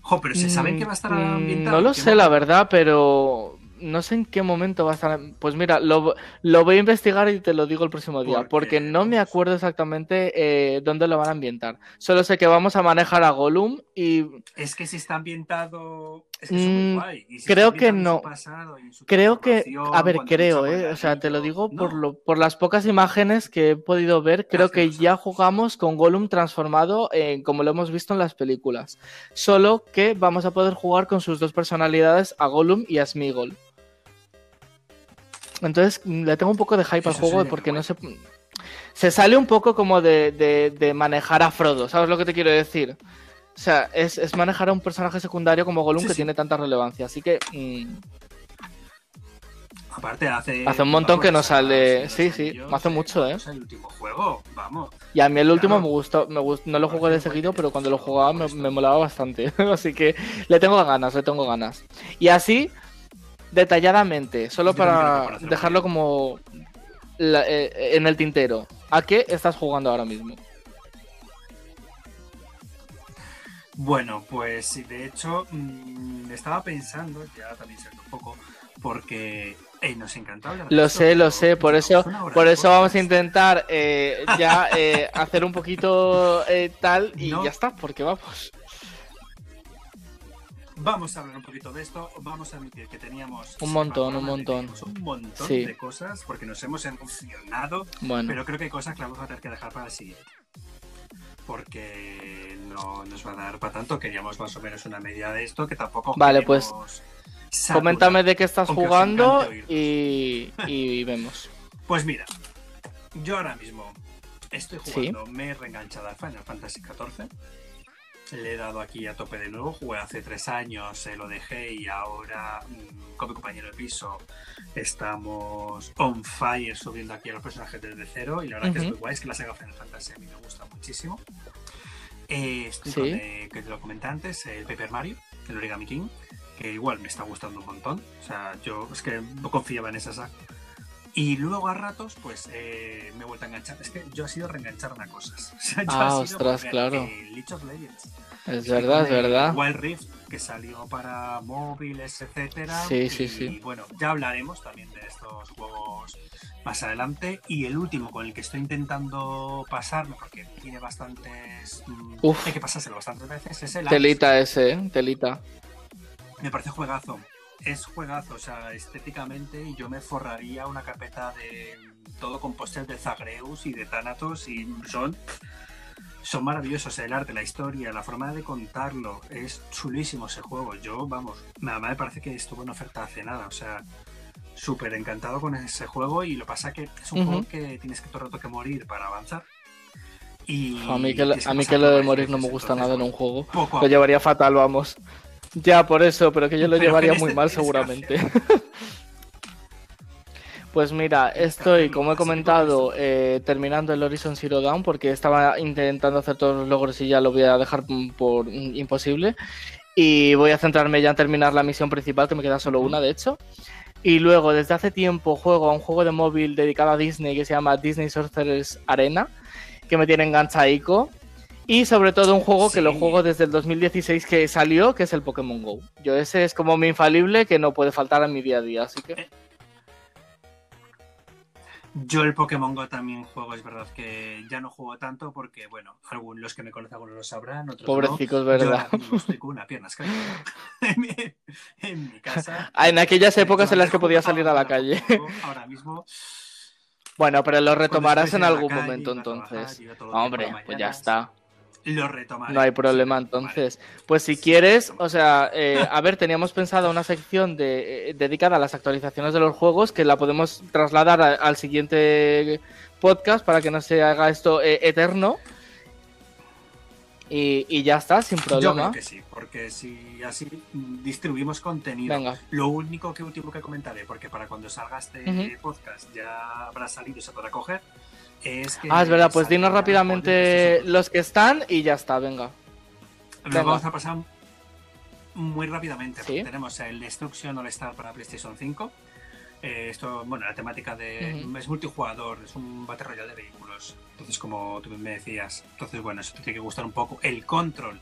Jo, pero se saben que va a estar Mm, ambientado. No lo ¿En qué sé, la verdad, pero no sé en qué momento va a estar. Pues mira, lo, lo voy a investigar y te lo digo el próximo día, Porque- porque no me acuerdo exactamente eh, dónde lo van a ambientar. Solo sé que vamos a manejar a Gollum y Es que si está ambientado. Es que es muy Mm, guay. Y si creo que no. creo que, a ver, creo, eh, o sea, te lo digo por lo, por las pocas imágenes que he podido ver, creo que ya jugamos con Gollum transformado en como lo hemos visto en las películas. Solo que vamos a poder jugar con sus dos personalidades, a Gollum y a Smeagol. Entonces le tengo un poco de hype al juego porque no se... Se sale un poco como de, de- de manejar a Frodo, ¿sabes lo que te quiero decir? O sea, es, es manejar a un personaje secundario como Gollum Sí, que sí. tiene tanta relevancia. Así que mm, Aparte, hace. Hace un montón que no sale- sí, sí, hace mucho, ¿eh? El último juego, vamos. Y a mí el último Claro. me gustó, me no lo jugué de seguido, pero cuando lo jugaba me, me molaba bastante. *laughs* Así que le tengo ganas, le tengo ganas. Y así, detalladamente, solo para dejarlo como la- eh, en el tintero. ¿A qué estás jugando ahora mismo? Bueno, pues sí, de hecho, mm, estaba pensando, ya también se un poco, porque eh, nos encanta hablar de Lo esto, sé, lo sé, por eso, por eso vamos a intentar eh, ya *laughs* eh, hacer un poquito eh, tal y No. ya está, porque vamos. Vamos a hablar un poquito de esto. Vamos a admitir que teníamos. Un montón, para un montón. teníamos Un montón Sí. de cosas porque nos hemos emocionado. Bueno, Pero creo que hay cosas que vamos a tener que dejar para el siguiente. Porque no nos va a dar para tanto. Queríamos más o menos una medida de esto que tampoco. Vale, pues, coméntame de qué estás jugando y, y *laughs* vemos. Pues mira, yo ahora mismo estoy Sí. jugando, me he reenganchado a Final Fantasy XIV. Le he dado aquí a tope de nuevo. Jugué hace tres años, eh, lo dejé y ahora mm, con mi compañero de piso estamos on fire subiendo aquí a los personajes desde cero. Y la verdad que es muy guay, es que la saga Final Fantasy a mí me gusta muchísimo. Eh, estoy Sí. con, eh, que te lo comenté antes, el Paper Mario, el Origami King, que igual me está gustando un montón. O sea, yo es que no confiaba en esa saga. Y luego a ratos, pues eh, me he vuelto a enganchar. Es que yo he sido reengancharme a cosas. *laughs* O sea, yo Ah, ha sido ostras, claro. eh, League of Legends. Es verdad, es verdad. Wild Rift, que salió para móviles, etcétera. Sí, sí, y, sí. bueno, ya hablaremos también de estos juegos más adelante. Y el último con el que estoy intentando pasarme, porque tiene bastantes. mm, Uf. Hay que pasárselo bastantes veces, es el. Telita ese, ¿eh? telita. Me parece juegazo. Es juegazo, o sea, estéticamente yo me forraría una carpeta de todo con pósters de Zagreus y de Thanatos y son son maravillosos el arte, la historia, la forma de contarlo. Es chulísimo ese juego. Yo, vamos, nada más me parece que estuvo en oferta hace nada, o sea, súper encantado con ese juego y lo pasa que es un juego que tienes que todo el rato que morir para avanzar. Y A mí que, a mí que lo de morir no me gusta entonces, nada en un juego. Lo llevaría fatal, vamos. Ya, por eso, pero que yo lo Pero llevaría muy este mal *laughs* seguramente. *laughs* Pues mira, estoy, como he comentado, eh, terminando el Horizon Zero Dawn porque estaba intentando hacer todos los logros y ya lo voy a dejar mm, por mm, imposible. Y voy a centrarme ya en terminar la misión principal, que me queda solo una, de hecho. Y luego, desde hace tiempo, juego a un juego de móvil dedicado a Disney que se llama Disney Sorcerers Arena, que me tiene enganchadico. Y sobre todo un juego que lo juego desde el 2016 que salió, que es el Pokémon Go. Yo ese es como mi infalible que no puede faltar a mi día a día, así que... Yo el Pokémon Go también juego, es verdad que ya no juego tanto porque, bueno, algunos los que me conocen algunos lo sabrán, otros Pobrecicos, no. ¿verdad? Yo ahora mismo estoy con una pierna escalada *laughs* en, mi, en mi casa. Ah, en aquellas épocas en las que podía salir a la calle. Ahora mismo. Bueno, pero lo retomarás en algún calle, momento trabajar, entonces. Hombre, pues ya está. Lo retomaré. No hay problema entonces. Pues si quieres, o sea, eh, a ver, teníamos pensado una sección de, eh, dedicada a las actualizaciones de los juegos que la podemos trasladar a- al siguiente podcast para que no se haga esto eh, eterno. Y, y ya está, sin Yo creo problema. que sí, porque si así distribuimos contenido. Venga. Lo único que último que comentaré, porque para cuando salga este podcast ya habrá salido y se podrá coger, es que. Ah, es verdad, pues dinos rápidamente los que están y ya está, venga. Plus. venga. Lo vamos a pasar muy rápidamente. Sí. Tenemos el Destruction All Star para PlayStation 5. Eh, esto, bueno, la temática de. Es multijugador, es un Battle Royale de vehículos. Entonces, como tú me decías, entonces, bueno, eso te tiene que gustar un poco. El Control.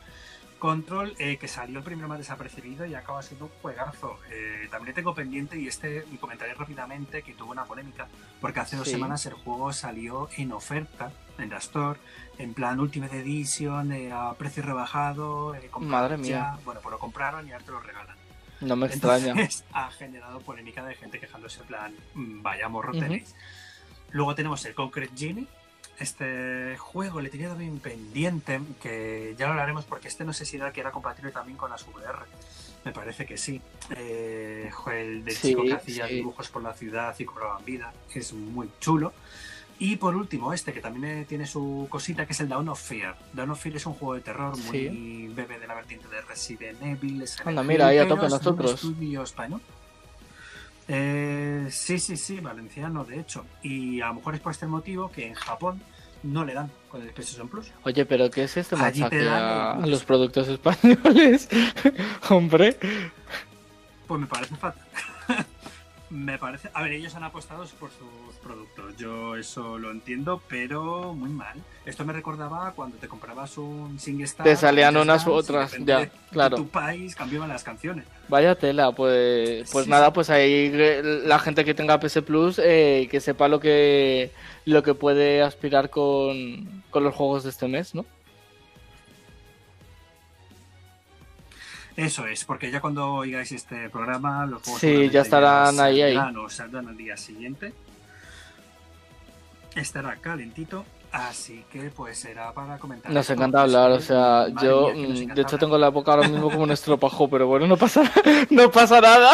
Control, eh, que salió el primero más desapercibido y acaba siendo un juegazo. Eh, también tengo pendiente y este comentaré rápidamente que tuvo una polémica porque hace dos Sí. semanas el juego salió en oferta en la Store, en plan Ultimate Edition, eh, a precio rebajado. Madre mía. ya. Bueno, pues lo compraron y ahora te lo regalan. No me extraña. Entonces, *laughs* ha generado polémica de gente quejándose en plan, "Mm, vaya morro Ujú. tenéis. Luego tenemos el Concrete Genie. Este juego le tenía también pendiente, que ya lo hablaremos porque este no sé si era que era compatible también con las VR. Me parece que sí. Eh, el del Sí, chico que hacía sí. dibujos por la ciudad y cobraban vida. Es muy chulo. Y por último, este que también tiene su cosita, que es el Dawn of Fear. Dawn of Fear es un juego de terror muy bebe de la vertiente de Resident Evil. es Anda, mira, ahí a tope es un nosotros. estudio español. Eh, sí, sí, sí, valenciano, de hecho. Y a lo mejor es por este motivo que en Japón no le dan con el PlayStation Plus. Oye, pero ¿qué es este Allí te dan a los productos españoles? *laughs* Hombre. Pues me parece fatal. Me parece. A ver, ellos han apostado por sus productos. Yo eso lo entiendo, pero muy mal. Esto me recordaba cuando te comprabas un SingStar. Te salían unas u otras, ya, claro. tu país cambiaban las canciones. Vaya tela, pues, pues Sí, nada, sí. pues ahí la gente que tenga PS Plus eh, que sepa lo que lo que puede aspirar con, con los juegos de este mes, ¿no? Eso es, porque ya cuando oigáis este programa, los juegos Sí, ya estarán ahí, ahí. saldrán o saldrán al día siguiente. Estará calentito, así que pues será para comentar. Nos encanta hablar, o sea, madre yo mía, mm, de hecho tengo la boca ahora mismo como un *laughs* estropajo, pero bueno, no pasa, *laughs* no pasa nada.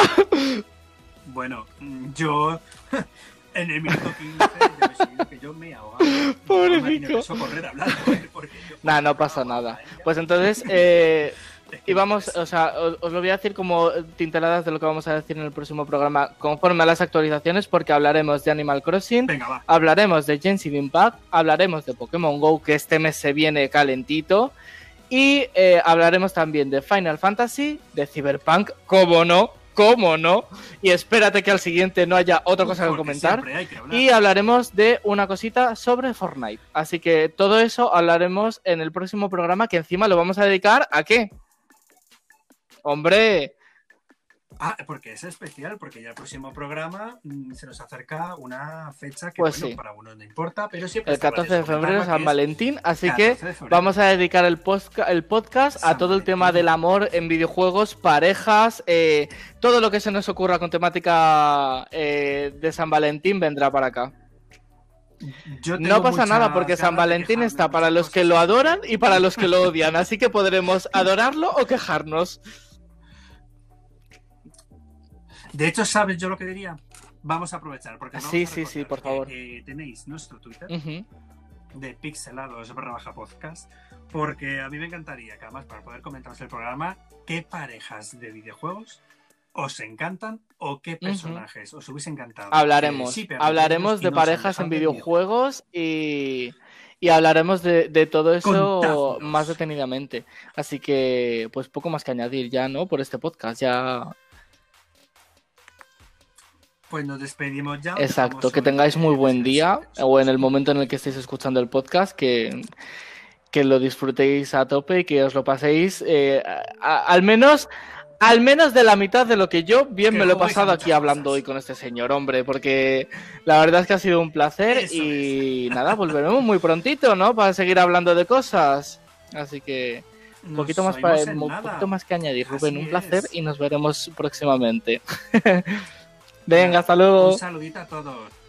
Bueno, mm, yo *laughs* en el minuto 15 ya me subí que yo me ahogaba. Pobrecito. Me empezó a correr hablando, ¿eh? porque yo- Nah, no pasa nada. Pues entonces, eh, Y vamos, o sea, os, os lo voy a decir como tinteladas de lo que vamos a decir en el próximo programa, conforme a las actualizaciones, porque hablaremos de Animal Crossing, Venga, hablaremos de Genshin Impact, hablaremos de Pokémon Go, que este mes se viene calentito, y eh, hablaremos también de Final Fantasy, de Cyberpunk, cómo no, cómo no, y espérate que al siguiente no haya otra cosa que comentar. que. Y hablaremos de una cosita sobre Fortnite. Así que todo eso hablaremos en el próximo programa, que encima lo vamos a dedicar a qué? Hombre, Ah, porque es especial, porque ya el próximo programa mm, se nos acerca una fecha que Pues bueno, sí. para uno no importa, pero siempre el está 14 de febrero es San Valentín, así 14 que vamos a dedicar el, posca- el podcast a todo el tema del amor en videojuegos, parejas, eh, todo lo que se nos ocurra con temática eh, de San Valentín vendrá para acá. Yo No pasa nada porque San Valentín está para los que lo adoran y para los que lo odian, así que podremos *laughs* adorarlo o quejarnos. De hecho, ¿sabes yo lo que diría? Vamos a aprovechar, porque vamos Sí, a sí, sí, por que, favor. eh, tenéis nuestro Twitter de pixelados barra baja podcast, porque a mí me encantaría que además para poder comentaros el programa, qué parejas de videojuegos os encantan o qué personajes os hubiese encantado. Hablaremos, hablaremos de parejas en videojuegos y, y hablaremos de, de todo eso Contadnos. más detenidamente. Así que, pues poco más que añadir ya, ¿no? Por este podcast, ya. Pues nos despedimos ya. Exacto, que tengáis muy buen día o en el momento en el que estéis escuchando el podcast, que, que lo disfrutéis a tope y que os lo paséis eh, a- al menos al menos de la mitad de lo que yo bien Que me lo he pasado aquí hablando cosas. hoy con este señor, hombre, porque la verdad es que ha sido un placer Eso y *laughs* nada, volveremos muy prontito, ¿no? Para seguir hablando de cosas. Así que un Nos poquito más, para, en un nada. poquito más que añadir, Rubén, Así un placer es. y nos veremos próximamente. *laughs* Venga, luego. Un saludito a todos.